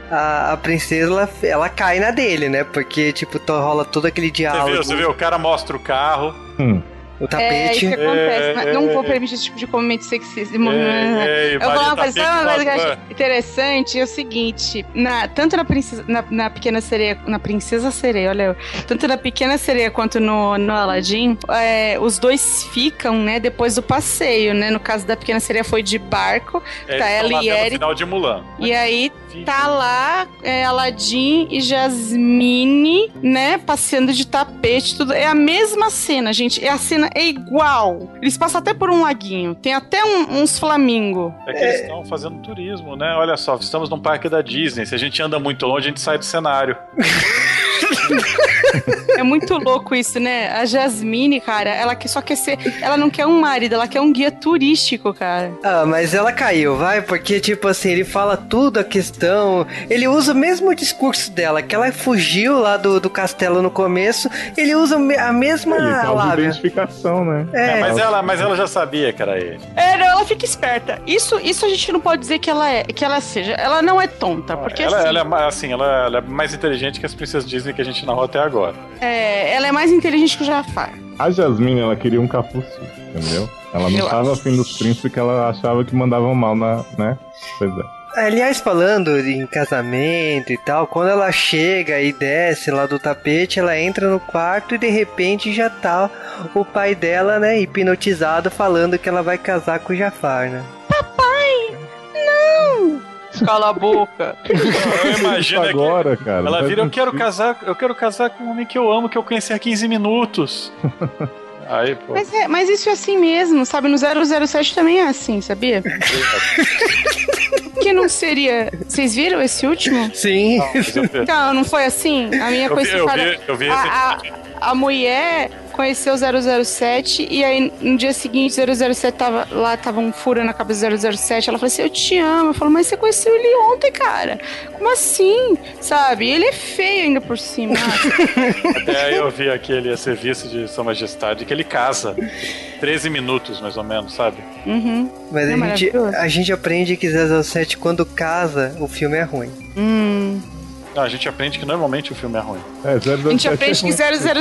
a, a princesa ela, ela cai na dele, né? Porque, tipo, rola todo aquele Você diálogo. viu, você viu? O cara mostra o carro, Hum. O É tapete. isso que acontece. É, mas é, não vou é. permitir esse tipo de comentário sexista. É, é, eu vou falar uma coisa, sabe uma coisa que eu acho interessante é o seguinte: na, tanto na princesa, na, na pequena sereia, na princesa sereia, olha, eu, tanto na pequena sereia quanto no, no Aladdin, é, os dois ficam, né, depois do passeio, né? No caso da pequena sereia foi de barco, É, tá ela e Eric. final de Mulan. E aí tá lá é, Aladdin e Jasmine, né, passeando de tapete, tudo. É a mesma cena, gente. É a cena é igual. Eles passam até por um laguinho. Tem até um- uns flamingo. É que eles estão fazendo turismo, né? Olha só, estamos num parque da Disney. Se a gente anda muito longe, a gente sai do cenário. É muito louco isso, né? A Jasmine, cara, ela que só quer ser. Ela não quer um marido, ela quer um guia turístico, cara. Ah, mas ela caiu, vai, porque, tipo assim, ele fala tudo a questão. Ele usa o mesmo discurso dela, que ela fugiu lá do, do castelo no começo, ele usa a mesma Ele lábia. identificação, né? É, É, mas, ela, mas ela já sabia que era ele. É, não, ela fica esperta. Isso, isso a gente não pode dizer que ela é, que ela seja. Ela não é tonta, porque ela, assim, ela é assim, ela, ela é mais inteligente que as princesas Disney que a gente narrou até agora. é, ela é mais inteligente que o Jafar. A Jasmine, ela queria um capuçu, entendeu? Ela não Eu tava acho. afim dos príncipes porque ela achava que mandavam mal na, né? Pois é. Aliás, falando em casamento e tal, quando ela chega e desce lá do tapete, ela entra no quarto e de repente já tá o pai dela, né, hipnotizado, falando que ela vai casar com o Jafar, né? Cala a boca. Eu imagino que Agora, cara. ela vira, eu quero casar, eu quero casar com um homem que eu amo, que eu conheci há 15 minutos. Aí, pô. Mas, é, mas isso é assim mesmo, sabe? No 007 também é assim, sabia? que não seria. Vocês viram esse último? Sim. Não, não foi assim? A minha Eu vi, coisa eu cara, vi, eu vi a, a, a mulher conheceu o 007 e aí no dia seguinte 007 tava lá, tava um furo na cabeça do 007. Ela falou assim: Eu te amo. Eu falo, mas você conheceu ele ontem, cara. Como assim? Sabe? Ele é feio ainda por cima. Até aí eu vi aquele serviço de Sua Majestade que ele casa 13 minutos, mais ou menos, sabe? uhum. Mas É a, gente, a gente aprende que 007, quando casa, o filme é ruim. Hum. Não, a gente aprende que normalmente o filme é ruim. É, 007 A gente aprende que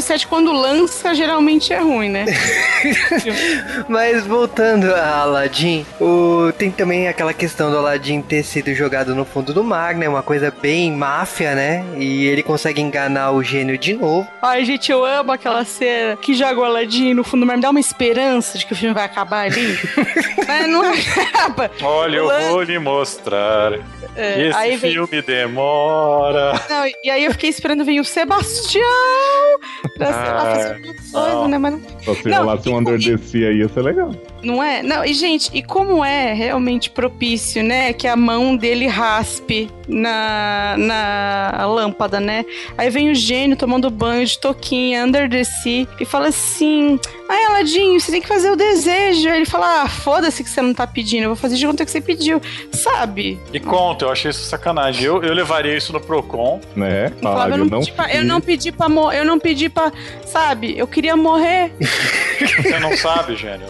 007 quando lança geralmente é ruim, né? Mas voltando a Aladdin, o... tem também aquela questão do Aladdin ter sido jogado no fundo do mar, né? Uma coisa bem máfia, né? E ele consegue enganar o gênio de novo. Ai, gente, eu amo aquela cena que joga o Aladdin no fundo do mar. Me dá uma esperança de que o filme vai acabar ali. Mas não acaba. Olha, eu vou lhe mostrar É, que esse aí vem- filme demora. Não, e aí eu fiquei esperando vir o Sebastião pra, sei lá, Ah, fazer uma coisa, não. né? Mas não, Só se Não, rolasse um Under the Sea aí ia ser legal. não é? Não, e gente, e como é realmente propício, né? Que a mão dele raspe na, na lâmpada, né? Aí vem o gênio tomando banho de toquinha, under the sea, e fala assim: Ai, Aladinho, você tem que fazer o desejo. Aí ele fala: Ah, foda-se que você não tá pedindo, eu vou fazer de conta que você pediu, sabe? E conta, eu achei isso sacanagem. Eu, eu levaria isso no Procon. Né? Eu falava, Fala, eu não, pedi pra, eu não pedi pra morrer, eu não pedi pra. Sabe, eu queria morrer. Você não sabe, gênio.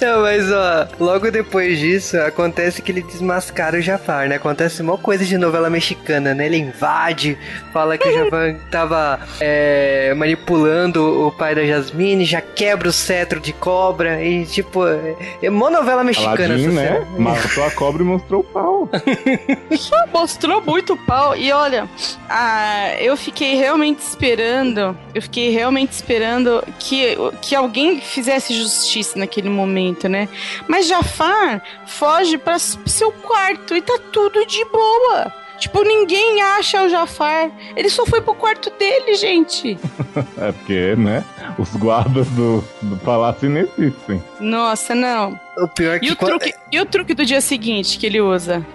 Não, mas ó, logo depois disso, acontece que ele desmascara o Jafar, né? Acontece uma coisa de novela mexicana, né? Ele invade, fala que o Jafar tava é, manipulando o pai da Jasmine, já quebra o cetro de cobra e tipo, é, é mó novela mexicana Aladdin, né? Matou a cobra e mostrou o pau. Mostrou muito pau. E olha, ah, eu fiquei realmente esperando. Eu fiquei realmente esperando que, que alguém fizesse justiça naquele momento, né? Mas Jafar foge para seu quarto e tá tudo de boa. Tipo, ninguém acha o Jafar. Ele só foi pro quarto dele, gente. É porque, né? Os guardas do, do palácio não existem. Nossa, não. O pior é que E o, quando- truque, e o truque do dia seguinte que ele usa?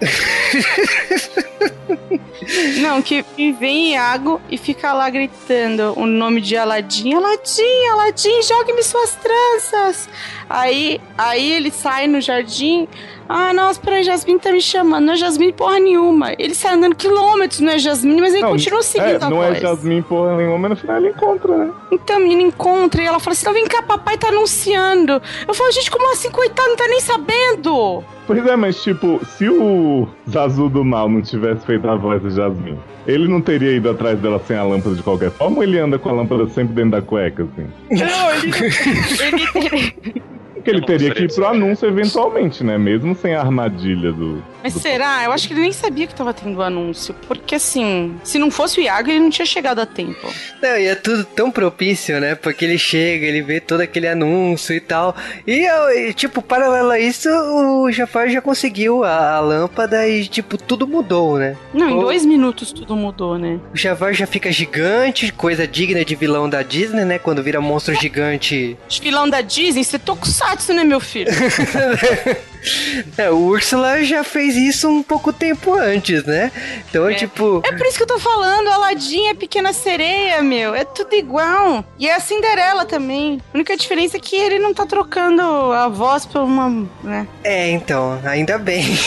Não, que vem Iago e fica lá gritando o nome de Aladim. Aladim, Aladim, jogue-me suas tranças. Aí, aí ele sai no jardim. Ah, nossa, peraí, Jasmine tá me chamando. Não é Jasmine porra nenhuma. Ele sai andando quilômetros, não é Jasmine, mas ele Não, continua seguindo é, a Não voz. é Jasmine porra nenhuma, mas no final ele encontra, né? Então a menina encontra e ela fala assim: não, vem cá, papai tá anunciando. Eu falo, gente, como assim, coitado, tá nem sabendo? Pois é, mas tipo, se o Zazu do Mal não tivesse feito a voz da Jasmine, ele não teria ido atrás dela sem a lâmpada de qualquer forma ou ele anda com a lâmpada sempre dentro da cueca, assim? Não, ele. ele Porque ele teria que ir pro saber. anúncio eventualmente, né? Mesmo sem a armadilha do. Mas do- será? Eu acho que ele nem sabia que tava tendo anúncio. Porque assim, se não fosse o Iago, ele não tinha chegado a tempo. Não, e é tudo tão propício, né? Porque ele chega, ele vê todo aquele anúncio e tal. E, tipo, paralelo a isso, o Jafar já conseguiu a, a lâmpada e, tipo, tudo mudou, né? Não, em O- dois minutos tudo mudou, né? O Jafar já fica gigante, coisa digna de vilão da Disney, né? Quando vira monstro gigante. Os vilão da Disney, você tokusatsu, né, meu filho? É, o Úrsula já fez isso um pouco tempo antes, né? Então, É. tipo. É por isso que eu tô falando, Aladdin é pequena sereia, meu. É tudo igual. E é a Cinderela também. A única diferença é que ele não tá trocando a voz por uma. né? É, então, ainda bem.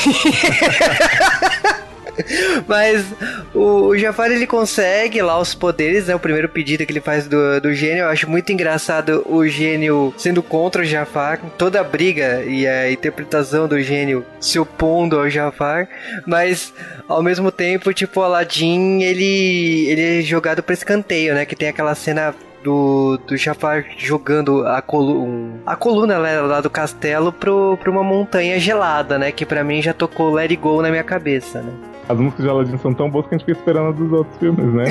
Mas o, o Jafar ele consegue lá os poderes, né? O primeiro pedido que ele faz do, do gênio. Eu acho muito engraçado o gênio sendo contra o Jafar, toda a briga e a interpretação do gênio se opondo ao Jafar. Mas ao mesmo tempo, tipo, o Aladdin ele, ele é jogado pra escanteio, né? Que tem aquela cena do, do Jafar jogando a, colu um- a coluna lá, lá do castelo pro, pra uma montanha gelada, né? Que pra mim já tocou Let It Go na minha cabeça, né? As músicas de Aladdin são tão boas que a gente fica esperando a dos outros filmes, né?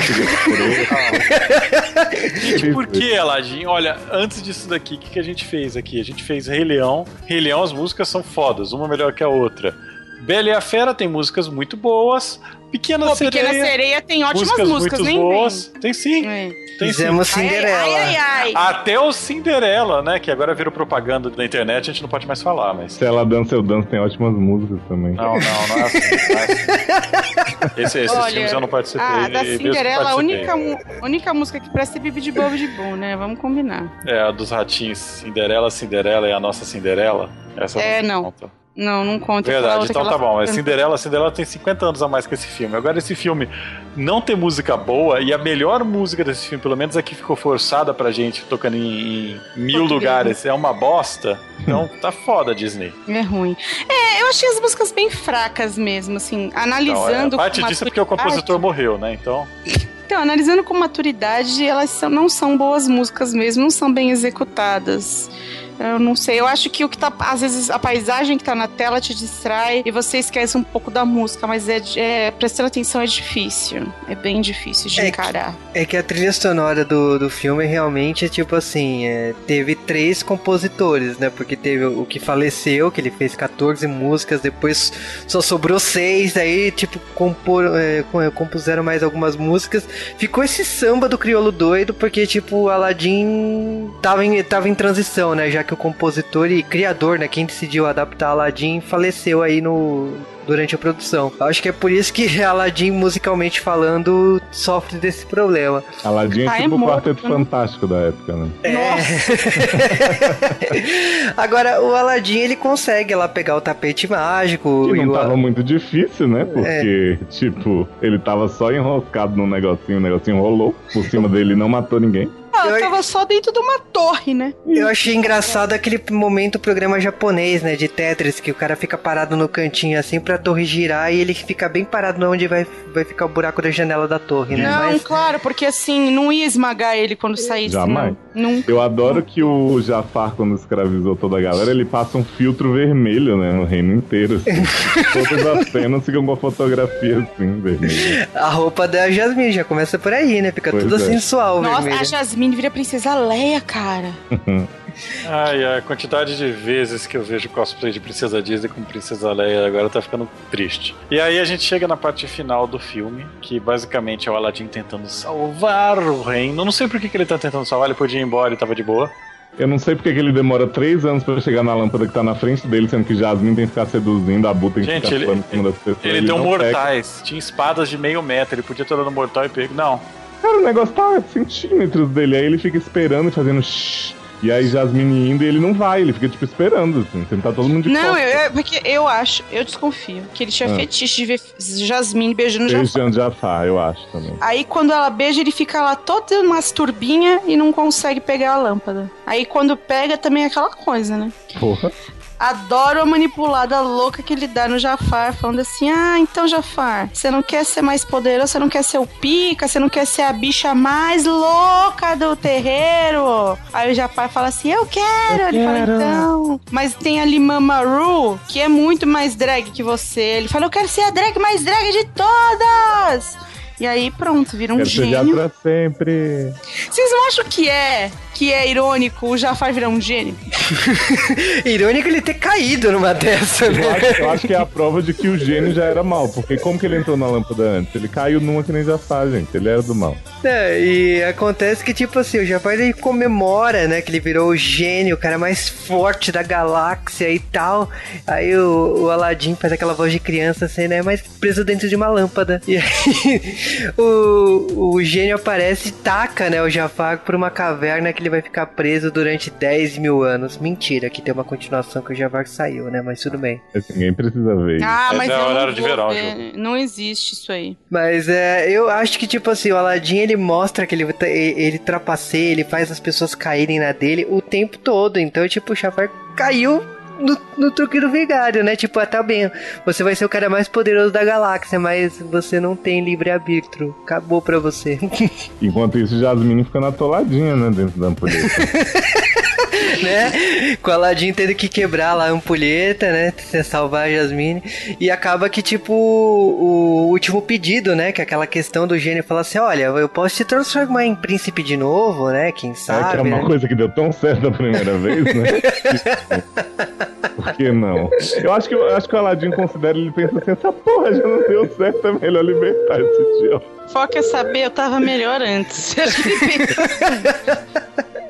Gente, por que, Aladdin? Olha, antes disso daqui, o que, que a gente fez aqui? A gente fez Rei Leão. Rei Leão, as músicas são fodas, uma melhor que a outra. Bela e a Fera tem músicas muito boas. Pequena Pô, Sereia. Pequena Sereia tem ótimas músicas, músicas, muito nem boas. Tem sim. É. tem sim. Fizemos Cinderela. Ai, ai, ai. Até o Cinderela, né? Que agora virou propaganda da internet, a gente não pode mais falar, mas. Se ela dança, eu danço, tem ótimas músicas também. Não, não, não é assim. Não é assim. Esse, esses Olha, filmes eu não participei. Ah, da Cinderela, a única, única música que presta é Bibi de Bobo de Bom, né? Vamos combinar. É, a dos ratinhos. Cinderela, Cinderela e a nossa Cinderela. Essa É, não. conta. Não, não conta. Verdade, então tá bom. Mas canta. Cinderela, Cinderela tem 50 anos a mais que esse filme. Agora, esse filme não tem música boa, e a melhor música desse filme, pelo menos a que ficou forçada pra gente, tocando em, em mil Português, lugares, é uma bosta. Então tá foda, Disney. É ruim. É, eu achei as músicas bem fracas mesmo, assim, Então, é, analisando. parte com disso é porque o compositor morreu, né? Então. Então, analisando com maturidade, elas são- não são boas músicas mesmo, não são bem executadas. Eu não sei, eu acho que o que tá. Às vezes a paisagem que tá na tela te distrai e você esquece um pouco da música, mas é, é prestando atenção é difícil. É bem difícil de É que- encarar. É que a trilha sonora do, do filme realmente é tipo assim, é, teve três compositores, né? Porque teve o que faleceu, que ele fez 14 músicas, depois só sobrou seis, aí tipo compor, é, com- compuseram mais algumas músicas. Ficou esse samba do crioulo doido, porque tipo o Aladdin tava em, tava em transição, né? Já que o compositor e criador, né? Quem decidiu adaptar Aladdin faleceu aí no durante a produção. Acho que é por isso que Aladdin, musicalmente falando, sofre desse problema. Aladdin é Ah, é tipo o quarteto né? fantástico da época, né? Agora, o Aladdin, ele consegue lá pegar o tapete mágico. Que e não o- tava muito difícil, né? É. Porque, tipo, ele tava só enroscado num negocinho, o negocinho rolou por cima dele e não matou ninguém. Eu- tava só dentro de uma torre, né? Eu achei engraçado aquele momento programa japonês, né? De Tetris, que o cara fica parado no cantinho assim pra torre girar e ele fica bem parado onde vai, vai ficar o buraco da janela da torre, né? Não, Mas claro, porque assim, não ia esmagar ele quando saísse. Jamais. Não. Não. Eu adoro que o Jafar, quando escravizou toda a galera, ele passa um filtro vermelho, né? No reino inteiro. Assim. Todas as cenas ficam com a fotografia assim, vermelha. a roupa da Jasmine já começa por aí, né? Fica Pois tudo é. sensual, Nossa, vermelho. a Jasmine vira princesa Leia, cara. Ai, a quantidade de vezes que eu vejo cosplay de Princesa Disney com Princesa Leia agora tá ficando triste. E aí a gente chega na parte final do filme, que basicamente é o Aladdin tentando salvar o reino. Eu não sei por que, que ele tá tentando salvar, ele podia ir embora e tava de boa. Eu não sei porque que ele demora três anos pra chegar na lâmpada que tá na frente dele, sendo que Jasmine tem que ficar seduzindo, a Bu tem que Gente, ficar ele- em cima das pessoas. Ele, deu não pega. mortais, tinha espadas de meio metro, ele podia ter dado um mortal e pego. Não. Cara, o negócio tá a centímetros dele, aí ele fica esperando e fazendo shhh, E aí Jasmine indo e ele não vai, ele fica tipo esperando, assim, sentar todo mundo de Não, eu, eu- porque eu acho, eu desconfio, que ele tinha Ah. fetiche de ver Jasmine beijando Jafar. Beijando Jafar, eu acho também. Aí quando ela beija, ele fica lá todo umas turbinhas e não consegue pegar a lâmpada. Aí quando pega, também é aquela coisa, né? Porra. Adoro a manipulada louca que ele dá no Jafar, falando assim: Ah, então Jafar, você não quer ser mais poderoso, você não quer ser o pica, você não quer ser a bicha mais louca do terreiro. Aí o Jafar fala assim: Eu quero. ele fala: Então. Mas tem ali Mamaru, que é muito mais drag que você. Ele fala: Eu quero ser a drag mais drag de todas. E aí, pronto, vira um Quero ser gênio. pra sempre. Vocês não acham que é que é irônico o Jafar virar um gênio? Irônico ele ter caído numa dessa, Eu né? acho, eu acho que é a prova de que o gênio já era mal, porque como que ele entrou na lâmpada antes? Ele caiu numa que nem Jafar, gente. Ele era do mal. É, e acontece que, tipo assim, o Jafar ele comemora, né? Que ele virou o gênio, o cara mais forte da galáxia e tal. Aí o, o Aladdin faz aquela voz de criança assim, né? Mas preso dentro de uma lâmpada. E aí o, o gênio aparece e taca, né? O Jafar por uma caverna que ele vai ficar preso durante 10 mil anos. Mentira, que tem uma continuação que o Jafar saiu, né? Mas tudo bem. Esse Ninguém precisa ver isso. Ah, Mas é horário de verão, ver. Não existe isso aí. Mas é, eu acho que, tipo assim, o Aladdin ele mostra que ele, ele trapaceia, ele faz as pessoas caírem na dele o tempo todo. Então, tipo, o Jafar caiu no, no truque do vigário, né? Tipo, ah, tá bem, você vai ser o cara mais poderoso da galáxia, mas você não tem livre-arbítrio. Acabou pra você. Enquanto isso, Jasmine ficando atoladinha, né, dentro da ampulheta. né? Com o Aladdin tendo que quebrar lá a ampulheta, né? Salvar a Jasmine. E acaba que, tipo, o último pedido, né? Que é aquela questão do gênio fala assim: olha, eu posso te transformar em príncipe de novo, né? Quem É que é sabe. uma né? coisa que deu tão certo a primeira vez, né? Por que não? Eu acho que, eu acho que o Aladdin considera, ele pensa assim, essa porra já não deu certo, é melhor libertar esse idiota. Só quer saber, eu tava melhor antes.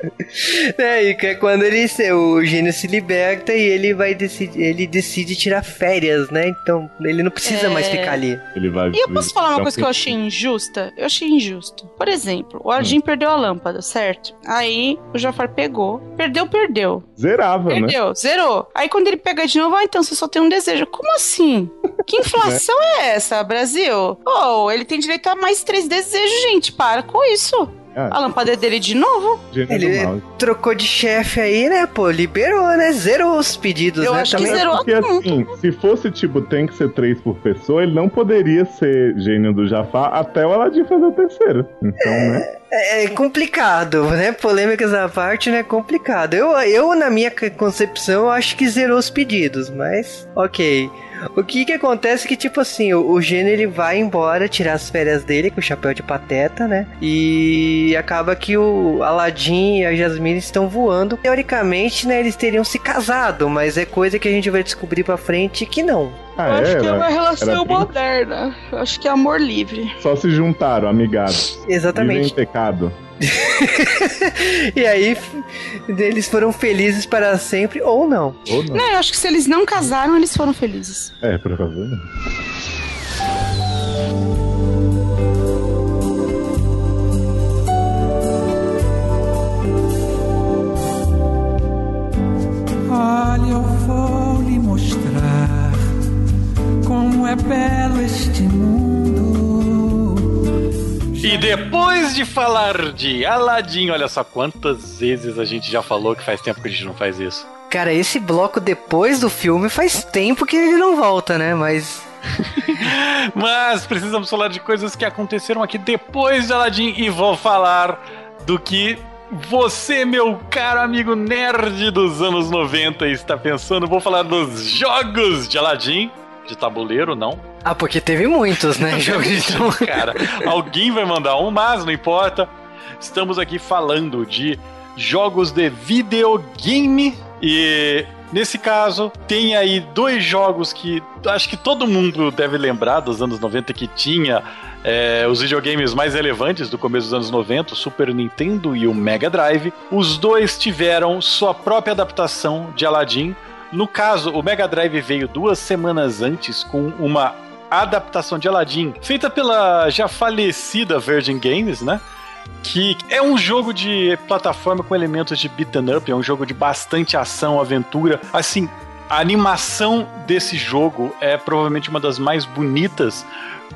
É, e que é quando ele, se- o gênio se liberta e ele vai decidir, ele decide tirar férias, né? Então ele não precisa É. mais ficar ali. Ele vai... E eu posso falar uma coisa que eu achei injusta? Eu achei injusto. Por exemplo, o Aladdin perdeu a lâmpada, certo? Aí o Jafar pegou. Perdeu, perdeu. Zerava, né? Perdeu, zerou. Aí quando ele pega de novo, ah, então você só tem um desejo. Como assim? Que inflação é essa, Brasil? Oh, ele tem direito a mais três desejos, gente. Para com isso. Ah, A lâmpada é dele de novo? Ele trocou de chefe aí, né? Pô, liberou, né? Zerou os pedidos, Eu né? acho que Também- zerou. Porque assim, se fosse tipo, tem que ser três por pessoa, ele não poderia ser gênio do Jafar até o Aladdin fazer o terceiro. Então, né? É complicado, né? Polêmicas à parte, né? Complicado. Eu, eu na minha concepção, acho que zerou os pedidos, mas ok. O que que acontece é que, tipo assim, o, o gênio ele vai embora tirar as férias dele com o chapéu de pateta, né? E acaba que o Aladdin e a Jasmine estão voando. Teoricamente, né, eles teriam se casado, mas é coisa que a gente vai descobrir pra frente que não. Ah, eu acho que é uma relação moderna. Eu acho que é amor livre. Só se juntaram, amigados. Vivem em Exatamente. pecado. e aí, eles foram felizes para sempre ou não. Ou não. Não, eu acho que se eles não casaram, eles foram felizes. É, provavelmente. Olha, eu como é belo este mundo. E depois de falar de Aladdin, olha só quantas vezes a gente já falou que faz tempo que a gente não faz isso. Cara, esse bloco depois do filme faz tempo que ele não volta, né? Mas. Mas precisamos falar de coisas que aconteceram aqui depois de Aladdin e vou falar do que você, meu caro amigo nerd dos anos 90, está pensando. Vou falar dos jogos de Aladdin, de tabuleiro, não. Ah, porque teve muitos, né? Jogos de tabuleiro. Cara, alguém vai mandar um, mas não importa. Estamos aqui falando de jogos de videogame e nesse caso tem aí dois jogos que acho que todo mundo deve lembrar dos anos 90 que tinha é, os videogames mais relevantes do começo dos anos 90, o Super Nintendo e o Mega Drive. Os dois tiveram sua própria adaptação de Aladdin. No caso, o Mega Drive veio duas semanas antes com uma adaptação de Aladdin feita pela já falecida Virgin Games, né? que é um jogo de plataforma com elementos de beat'em up, é um jogo de bastante ação, aventura. Assim, a animação desse jogo é provavelmente uma das mais bonitas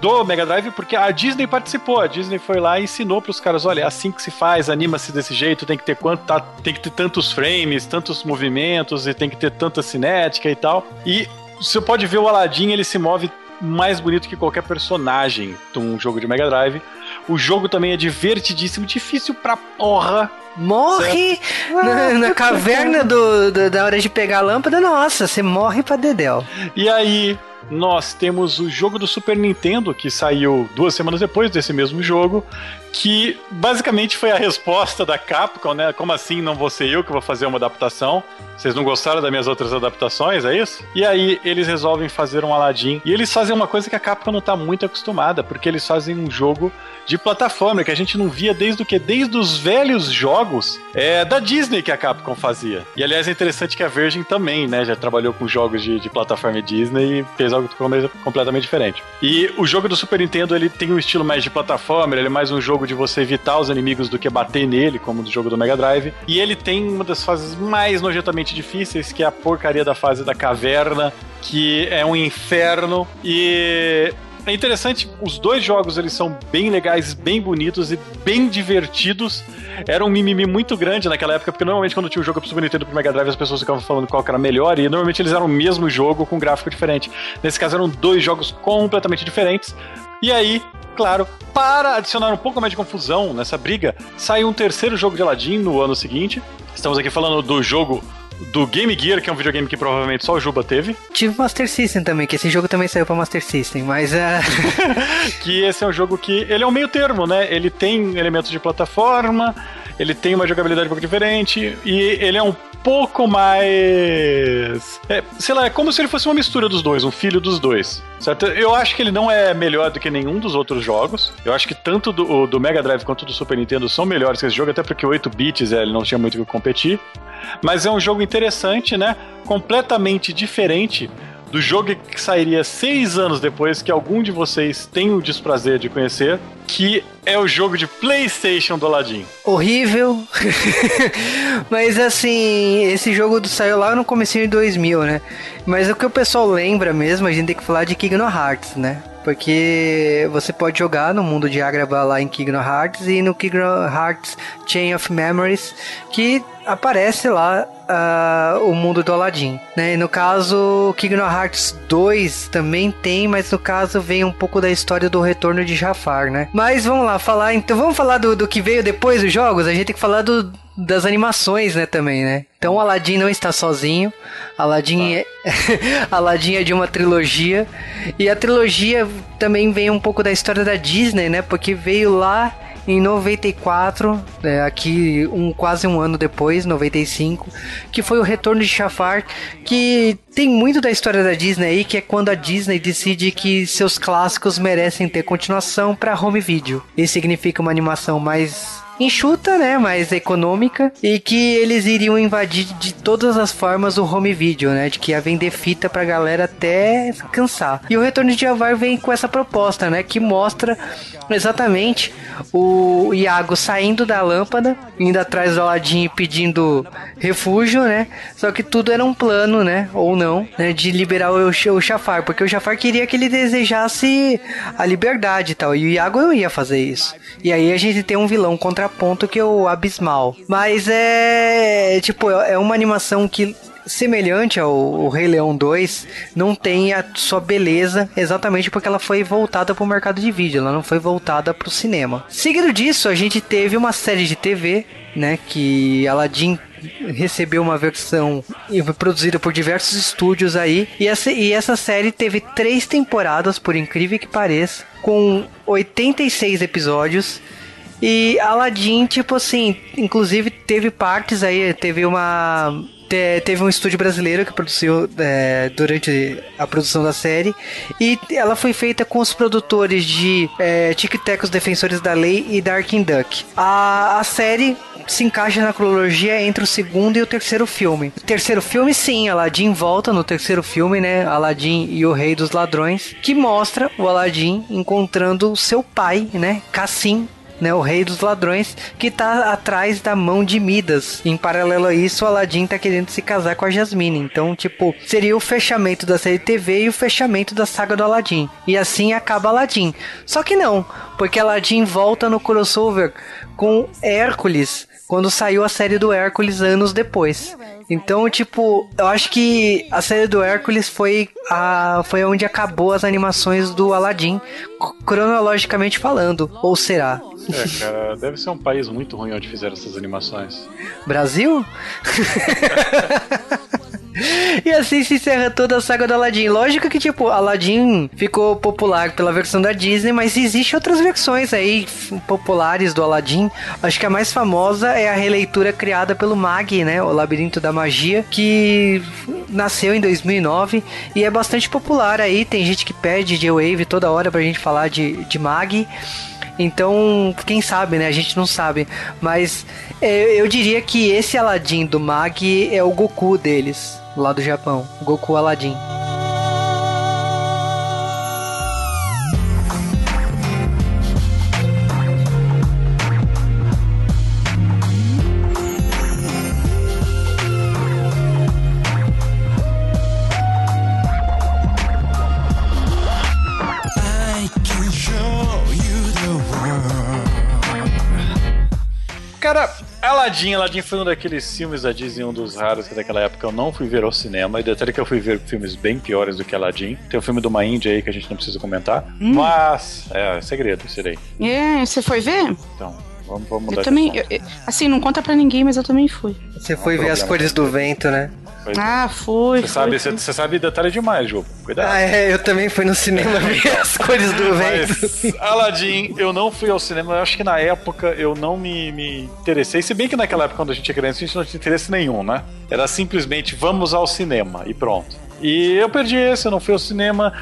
do Mega Drive, porque a Disney participou. A Disney foi lá e ensinou para os caras: olha, é assim que se faz, anima-se desse jeito, tem que ter quanto, tá, tem que ter tantos frames, tantos movimentos e tem que ter tanta cinética e tal. E você pode ver o Aladdin, ele se move mais bonito que qualquer personagem de um jogo de Mega Drive. O jogo também é divertidíssimo, difícil pra porra. Morre na, na caverna do, do, da hora de pegar a lâmpada, nossa, você morre pra Dedel. E aí, nós temos o jogo do Super Nintendo, que saiu duas semanas depois desse mesmo jogo, que basicamente foi a resposta da Capcom, né? Como assim não vou ser eu que vou fazer uma adaptação? Vocês não gostaram das minhas outras adaptações, é isso? E aí eles resolvem fazer um Aladdin. E eles fazem uma coisa que a Capcom não tá muito acostumada, porque eles fazem um jogo de plataforma que a gente não via desde o que? Desde os velhos jogos é, da Disney que a Capcom fazia. E aliás é interessante que a Virgin também, né? Já trabalhou com jogos de, de plataforma Disney e fez algo completamente diferente. E o jogo do Super Nintendo ele tem um estilo mais de plataforma, ele é mais um jogo de você evitar os inimigos do que bater nele, como no jogo do Mega Drive. E ele tem uma das fases mais nojentamente difíceis, que é a porcaria da fase da caverna, que é um inferno. E é interessante, os dois jogos eles são bem legais, bem bonitos e bem divertidos. Era um mimimi muito grande naquela época, porque normalmente quando tinha um jogo pro Super Nintendo pro Mega Drive as pessoas ficavam falando qual era melhor, e normalmente eles eram o mesmo jogo com gráfico diferente. Nesse caso eram dois jogos completamente diferentes. E aí, claro, para adicionar um pouco mais de confusão nessa briga, saiu um terceiro jogo de Aladdin no ano seguinte. Estamos aqui falando do jogo do Game Gear, que é um videogame que provavelmente só o Juba teve. Tive Master System também, que esse jogo também saiu para Master System, mas é. que esse é um jogo que. Ele é um meio termo, né? Ele tem elementos de plataforma, ele tem uma jogabilidade um pouco diferente, e ele é um pouco mais. É, sei lá, é como se ele fosse uma mistura dos dois, um filho dos dois. Certo? Eu acho que ele não é melhor do que nenhum dos outros jogos. Eu acho que tanto do, do Mega Drive quanto do Super Nintendo são melhores que esse jogo, até porque 8 bits é, ele não tinha muito o que competir. Mas é um jogo interessante, né? Completamente diferente do jogo que sairia seis anos depois, que algum de vocês tem o desprazer de conhecer, que é o jogo de PlayStation do Aladdin. Horrível. Mas assim, esse jogo saiu lá no começo de 2000, né? Mas o que o pessoal lembra mesmo, a gente tem que falar de Kingdom Hearts, né? Porque você pode jogar no mundo de Agrabah lá em Kingdom Hearts e no Kingdom Hearts Chain of Memories, que aparece lá uh, o mundo do Aladdin, né? E no caso, Kingdom Hearts 2 também tem, mas no caso vem um pouco da história do retorno de Jafar, né? Mas vamos lá, falar, então vamos falar do, do que veio depois dos jogos? A gente tem que falar do, das animações, né, também, né? Então o Aladdin não está sozinho. Aladdin é, Aladdin é de uma trilogia. E a trilogia também vem um pouco da história da Disney, né? Porque veio lá em 94, é, aqui um quase um ano depois, 95, que foi o Retorno de Jafar, que tem muito da história da Disney aí, que é quando a Disney decide que seus clássicos merecem ter continuação para home video. Isso significa uma animação mais enxuta, né, mais econômica e que eles iriam invadir de todas as formas o home video, né, de que ia vender fita pra galera até cansar. E o Retorno de Javar vem com essa proposta, né, que mostra exatamente o Iago saindo da lâmpada, indo atrás do Aladdin pedindo refúgio, né? Só que tudo era um plano, né, ou não, né, de liberar o, o Jafar, porque o Jafar queria que ele desejasse a liberdade e tal, e o Iago não ia fazer isso. E aí a gente tem um vilão contra contraponto que é o Abismal. Mas é. Tipo, é uma animação que semelhante ao, Rei Leão 2, não tem a sua beleza exatamente porque ela foi voltada para o mercado de vídeo, ela não foi voltada para o cinema. Seguido disso, a gente teve uma série de TV, né, que Aladdin recebeu uma versão produzida por diversos estúdios aí, e essa, e essa série teve três temporadas, por incrível que pareça, com 86 episódios e Aladdin, tipo assim, inclusive teve partes aí, teve uma. teve um estúdio brasileiro que produziu é, durante a produção da série e ela foi feita com os produtores de é, Tic Tac, os Defensores da Lei e Darkwing Duck. A, a série se encaixa na cronologia entre o segundo e o terceiro filme. O terceiro filme, sim, Aladdin volta no terceiro filme, né? Aladdin e o Rei dos Ladrões, que mostra o Aladdin encontrando seu pai, né? Cassim, né, o rei dos ladrões, que tá atrás da mão de Midas. Em paralelo a isso, o Aladdin tá querendo se casar com a Jasmine. Então, tipo, seria o fechamento da série TV e o fechamento da saga do Aladdin. E assim acaba Aladdin. Só que não, porque Aladdin volta no crossover com Hércules, quando saiu a série do Hércules anos depois. Então, tipo, eu acho que a série do Hércules foi, a, foi onde acabou as animações do Aladdin, cronologicamente falando. Ou será? É, cara, deve ser um país muito ruim onde fizeram essas animações. Brasil? E assim se encerra toda a saga do Aladdin. Lógico que, tipo, Aladdin ficou popular pela versão da Disney, mas existem outras versões aí populares do Aladdin. Acho que a mais famosa é a releitura criada pelo Mag, né? O Labirinto da Magia, que nasceu em 2009 e é bastante popular aí. Tem gente que pede J-Wave toda hora pra gente falar de, de Mag. Então, quem sabe, né? A gente não sabe. Mas é, eu diria que esse Aladdin do Mag é o Goku deles, lá do Japão. Goku Aladdin. Aladdin, Aladdin foi um daqueles filmes da Disney, um dos raros que daquela época eu não fui ver ao cinema. E detalhe que eu fui ver filmes bem piores do que Aladdin. Tem o filme de uma Índia aí que a gente não precisa comentar. Mas, é, é segredo esse daí. É, você foi ver? Então, vamos, vamos mudar Eu também. eu- eu- assim, não conta pra ninguém, mas eu também fui. Você foi ver as cores do vento, né? É. Ah, fui. Você sabe, você, você sabe detalhe demais, Ju. Cuidado. Ah, é, eu também fui no cinema ver as cores do vento. Mas Aladdin, eu não fui ao cinema. Eu acho que na época eu não me, me interessei. Se bem que naquela época, quando a gente era criança, a gente não tinha interesse nenhum, né? Era simplesmente vamos ao cinema e pronto. E eu perdi esse, eu não fui ao cinema.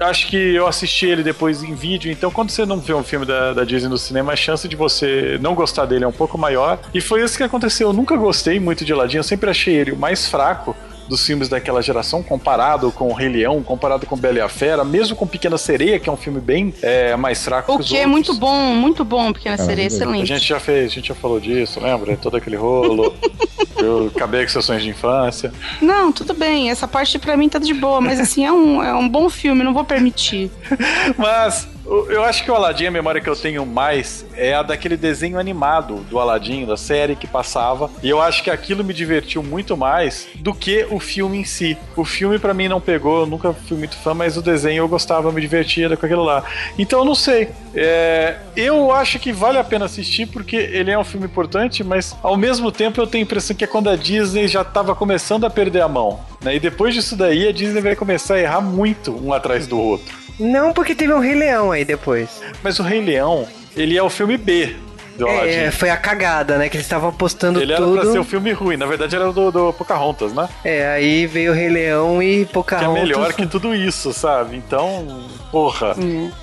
Acho que eu assisti ele depois em vídeo, então quando você não vê um filme da, da Disney no cinema, a chance de você não gostar dele é um pouco maior. E foi isso que aconteceu. Eu nunca gostei muito de Aladdin, eu sempre achei ele o mais fraco dos filmes daquela geração, comparado com o Rei Leão, comparado com Bela e a Fera, mesmo com Pequena Sereia, que é um filme bem é, mais fraco O que os que é muito bom, muito bom, Pequena Sereia, é A excelente. gente já fez, a gente já falou disso, lembra? Todo aquele rolo. eu acabei com seus sonhos de infância. Não, tudo bem, essa parte pra mim tá de boa, mas assim, é um, é um bom filme, não vou permitir. Mas eu acho que o Aladdin, a memória que eu tenho mais é a daquele desenho animado do Aladdin, da série que passava. E eu acho que aquilo me divertiu muito mais do que o filme em si. O filme pra mim não pegou, eu nunca fui muito fã, mas o desenho eu gostava, eu me divertia com aquilo lá. Então eu não sei. É, eu acho que vale a pena assistir porque ele é um filme importante, mas ao mesmo tempo eu tenho a impressão que é quando a Disney já tava começando a perder a mão. Né? E depois disso daí a Disney vai começar a errar muito um atrás do outro. Não, porque teve um Rei Leão aí depois. Mas o Rei Leão, ele é o filme B do Aladdin. É, foi a cagada, né? Que eles estavam apostando ele era tudo. pra ser o filme ruim. Na verdade, era do, do Pocahontas, né? É, aí veio o Rei Leão e Que é Pocahontas. melhor que tudo isso, sabe? Então, porra.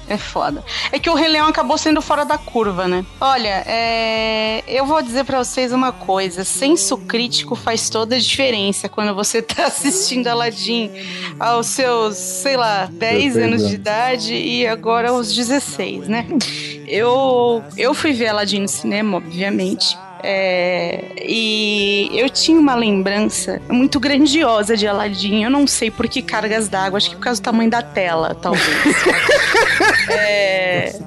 É, é foda. É que o Rei Leão acabou sendo fora da curva, né? Olha, é, eu vou dizer pra vocês uma coisa: senso crítico faz toda a diferença quando você tá assistindo Aladdin aos seus, sei lá, 10 16 anos de idade e agora aos 16, né? Eu, eu fui ver Aladdin no cinema, obviamente. É, e eu tinha uma lembrança muito grandiosa de Aladdin. Eu não sei por que cargas d'água, acho que por causa do tamanho da tela, talvez. é...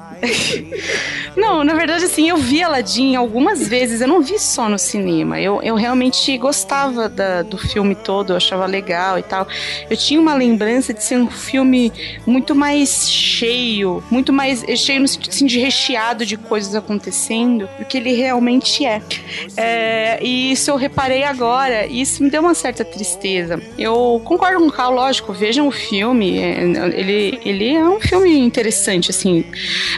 Não, na verdade, assim, eu vi Aladdin algumas vezes, eu não vi só no cinema. Eu, eu realmente gostava da- do filme todo, eu achava legal e tal. Eu tinha uma lembrança de ser um filme muito mais cheio, muito mais cheio no sentido assim, de recheado de coisas acontecendo do que ele realmente é. É, e isso eu reparei agora, e isso me deu uma certa tristeza. Eu concordo com o Carl, lógico, vejam o filme, é, ele, ele é um filme interessante, assim.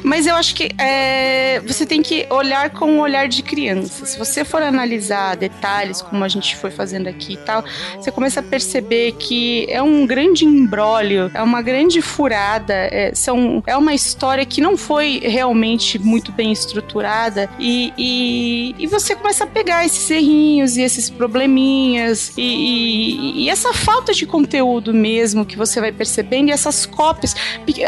Mas eu acho que é, você tem que olhar com um olhar de criança. Se você for analisar detalhes, como a gente foi fazendo aqui e tal, você começa a perceber que é um grande embrólio, é uma grande furada, é, são, é uma história que não foi realmente muito bem estruturada e, e, e você começa a pegar esses errinhos e esses probleminhas e, e- e essa falta de conteúdo mesmo que você vai percebendo e essas cópias.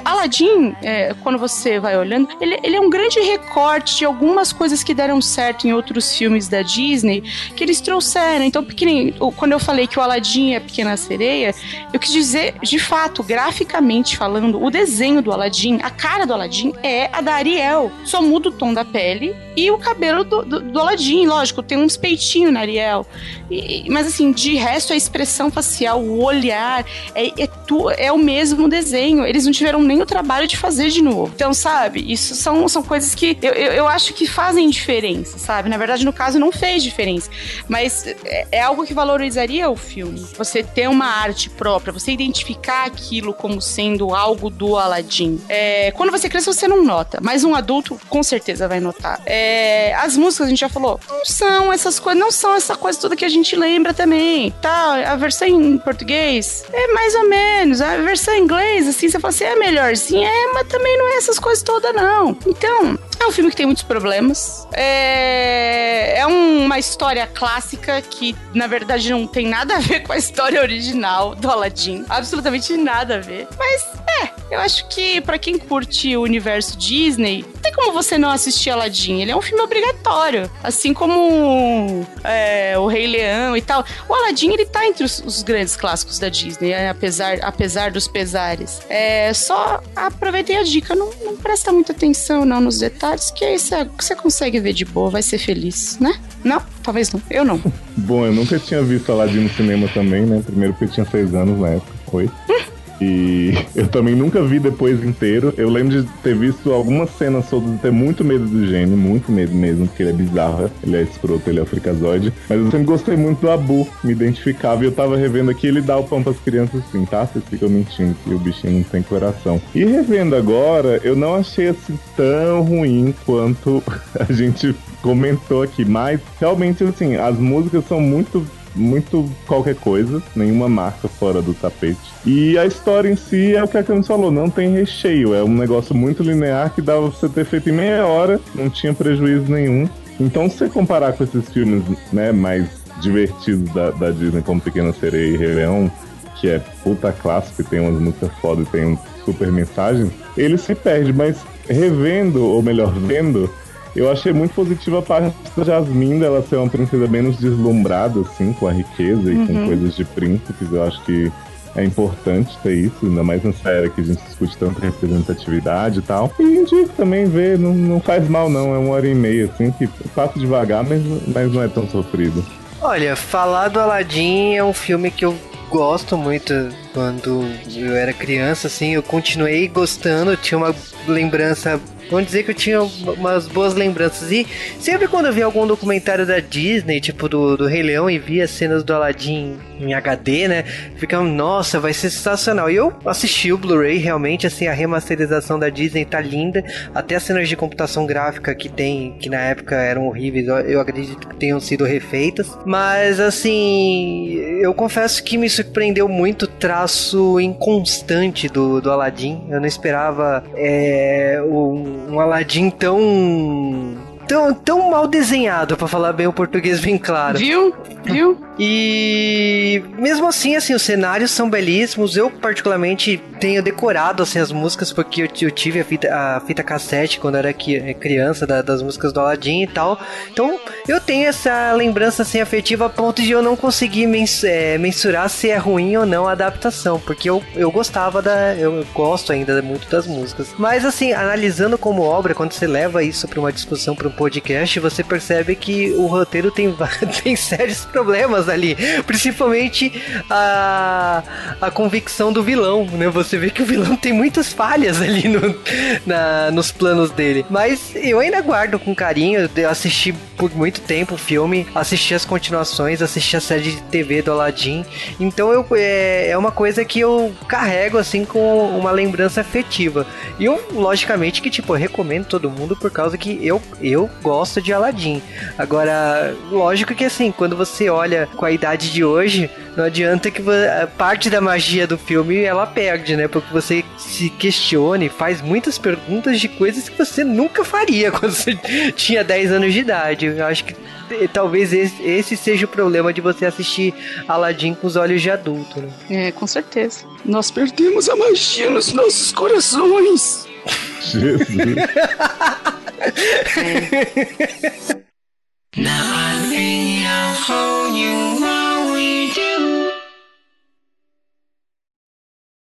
Aladdin, é, quando você vai olhando, lembrando, ele, ele é um grande recorte de algumas coisas que deram certo em outros filmes da Disney que eles trouxeram. Então, pequenininho, quando eu falei que o Aladdin é a Pequena Sereia, eu quis dizer, de fato, graficamente falando, o desenho do Aladdin, a cara do Aladdin é a da Ariel. Só muda o tom da pele e o cabelo do, do, do lógico, tem uns peitinhos na Ariel. E- mas assim, de resto, a expressão facial, o olhar, é, é, tu- é o mesmo desenho. Eles não tiveram nem o trabalho de fazer de novo. Então, sabe, isso são, são coisas que eu, eu, eu acho que fazem diferença, sabe? Na verdade, no caso, não fez diferença. Mas é, é algo que valorizaria o filme. Você ter uma arte própria, você identificar aquilo como sendo algo do Aladdin. É, quando você cresce, você não nota, mas um adulto com certeza vai notar. É, as músicas, a gente já falou, não são essas coisas, não são essa coisa toda que a gente lembra também. Tá, a versão em português é mais ou menos. A versão em inglês, assim, você fala assim, é melhorzinha, é, mas também não é essas coisas todas, não. Então, é um filme que tem muitos problemas. É, é uma história clássica que, na verdade, não tem nada a ver com a história original do Aladdin. Absolutamente nada a ver. Mas, é, eu acho que pra quem curte o universo Disney, tem como você não assistir Aladdin. Ele é um filme obrigatório. Assim como é, o Rei Leão e tal. O Aladdin, ele tá entre os, os grandes clássicos da Disney, é, apesar, apesar dos pesares. É, só aproveitem a dica, não, não presta muita atenção não nos detalhes, que aí você, você consegue ver de boa, vai ser feliz, né? Não? Talvez não. Eu não. Bom, eu nunca tinha visto Aladdin no cinema também, né? Primeiro porque eu tinha seis anos na época. Oi. E eu também nunca vi depois inteiro. Eu lembro de ter visto algumas cenas soltas e ter muito medo do gênio, muito medo mesmo, porque ele é bizarro, ele é escroto, ele é o fricazoide. Mas eu sempre gostei muito do Abu, me identificava e eu tava revendo aqui, ele dá o pão pras crianças assim, tá? Vocês ficam mentindo que o bichinho não tem coração. E revendo agora, eu não achei assim tão ruim quanto a gente comentou aqui, mas realmente assim, as músicas são muito muito qualquer coisa, nenhuma marca fora do tapete. E a história em si é o que a Camis falou, não tem recheio, é um negócio muito linear que dava pra você ter feito em meia hora, não tinha prejuízo nenhum. Então, se você comparar com esses filmes né, mais divertidos da, da Disney, como Pequena Sereia e Rei Leão, que é puta clássico, e tem umas músicas foda e tem um super mensagem, ele se perde, mas revendo, ou melhor, vendo, eu achei muito positiva a parte da Jasmine dela ser uma princesa menos deslumbrada, assim, com a riqueza e com coisas de príncipes. Eu acho que é importante ter isso, ainda mais nessa era que a gente discute tanto representatividade e tal. E indico também ver, não, não faz mal não, é uma hora e meia, assim, que passa devagar, mas, mas não é tão sofrido. Olha, falar do Aladdin é um filme que eu gosto muito quando eu era criança, assim, eu continuei gostando, tinha uma lembrança. Vamos dizer que eu tinha umas boas lembranças. E sempre quando eu via algum documentário da Disney, tipo do, do Rei Leão, e via cenas do Aladdin em HD, né? Ficava, nossa, vai ser sensacional. E eu assisti o Blu-ray, realmente, assim, a remasterização da Disney tá linda. Até as cenas de computação gráfica que tem, que na época eram horríveis, eu- acredito que tenham sido refeitas. Mas, assim, eu confesso que me surpreendeu muito o traço inconstante do, do Aladdin. Eu não esperava é, um, um Aladdin tão. Tão, tão mal desenhado, pra falar bem o português bem claro. Viu? Viu? E mesmo assim, assim, os cenários são belíssimos. Eu, particularmente, tenho decorado assim, as músicas porque eu, eu tive a fita, a fita cassete quando era qui- criança da- das músicas do Aladdin e tal. Então, eu tenho essa lembrança assim, afetiva a ponto de eu não conseguir mens- é, mensurar se é ruim ou não a adaptação, porque eu, eu gostava da. Eu gosto ainda muito das músicas. Mas, assim, analisando como obra, quando você leva isso pra uma discussão, pra um podcast, você percebe que o roteiro tem, tem sérios problemas ali. Principalmente a, a convicção do vilão, né? Você vê que o vilão tem muitas falhas ali no, na, nos planos dele. Mas eu ainda guardo com carinho. Eu assisti por muito tempo o filme, assisti as continuações, assisti a série de TV do Aladdin. Então eu, é, é uma coisa que eu carrego assim com uma lembrança afetiva. E eu, logicamente, que tipo, eu recomendo todo mundo por causa que eu, eu gosto de Aladdin. Agora, lógico que assim, quando você olha com a idade de hoje, não adianta que parte da magia do filme ela perde, né? Porque você se questione, faz muitas perguntas de coisas que você nunca faria quando você tinha 10 anos de idade. Eu acho que eh, talvez esse, esse seja o problema de você assistir Aladdin com os olhos de adulto, né? É, com certeza. Nós perdemos a magia nos nossos corações. Jesus. now I lay out for you.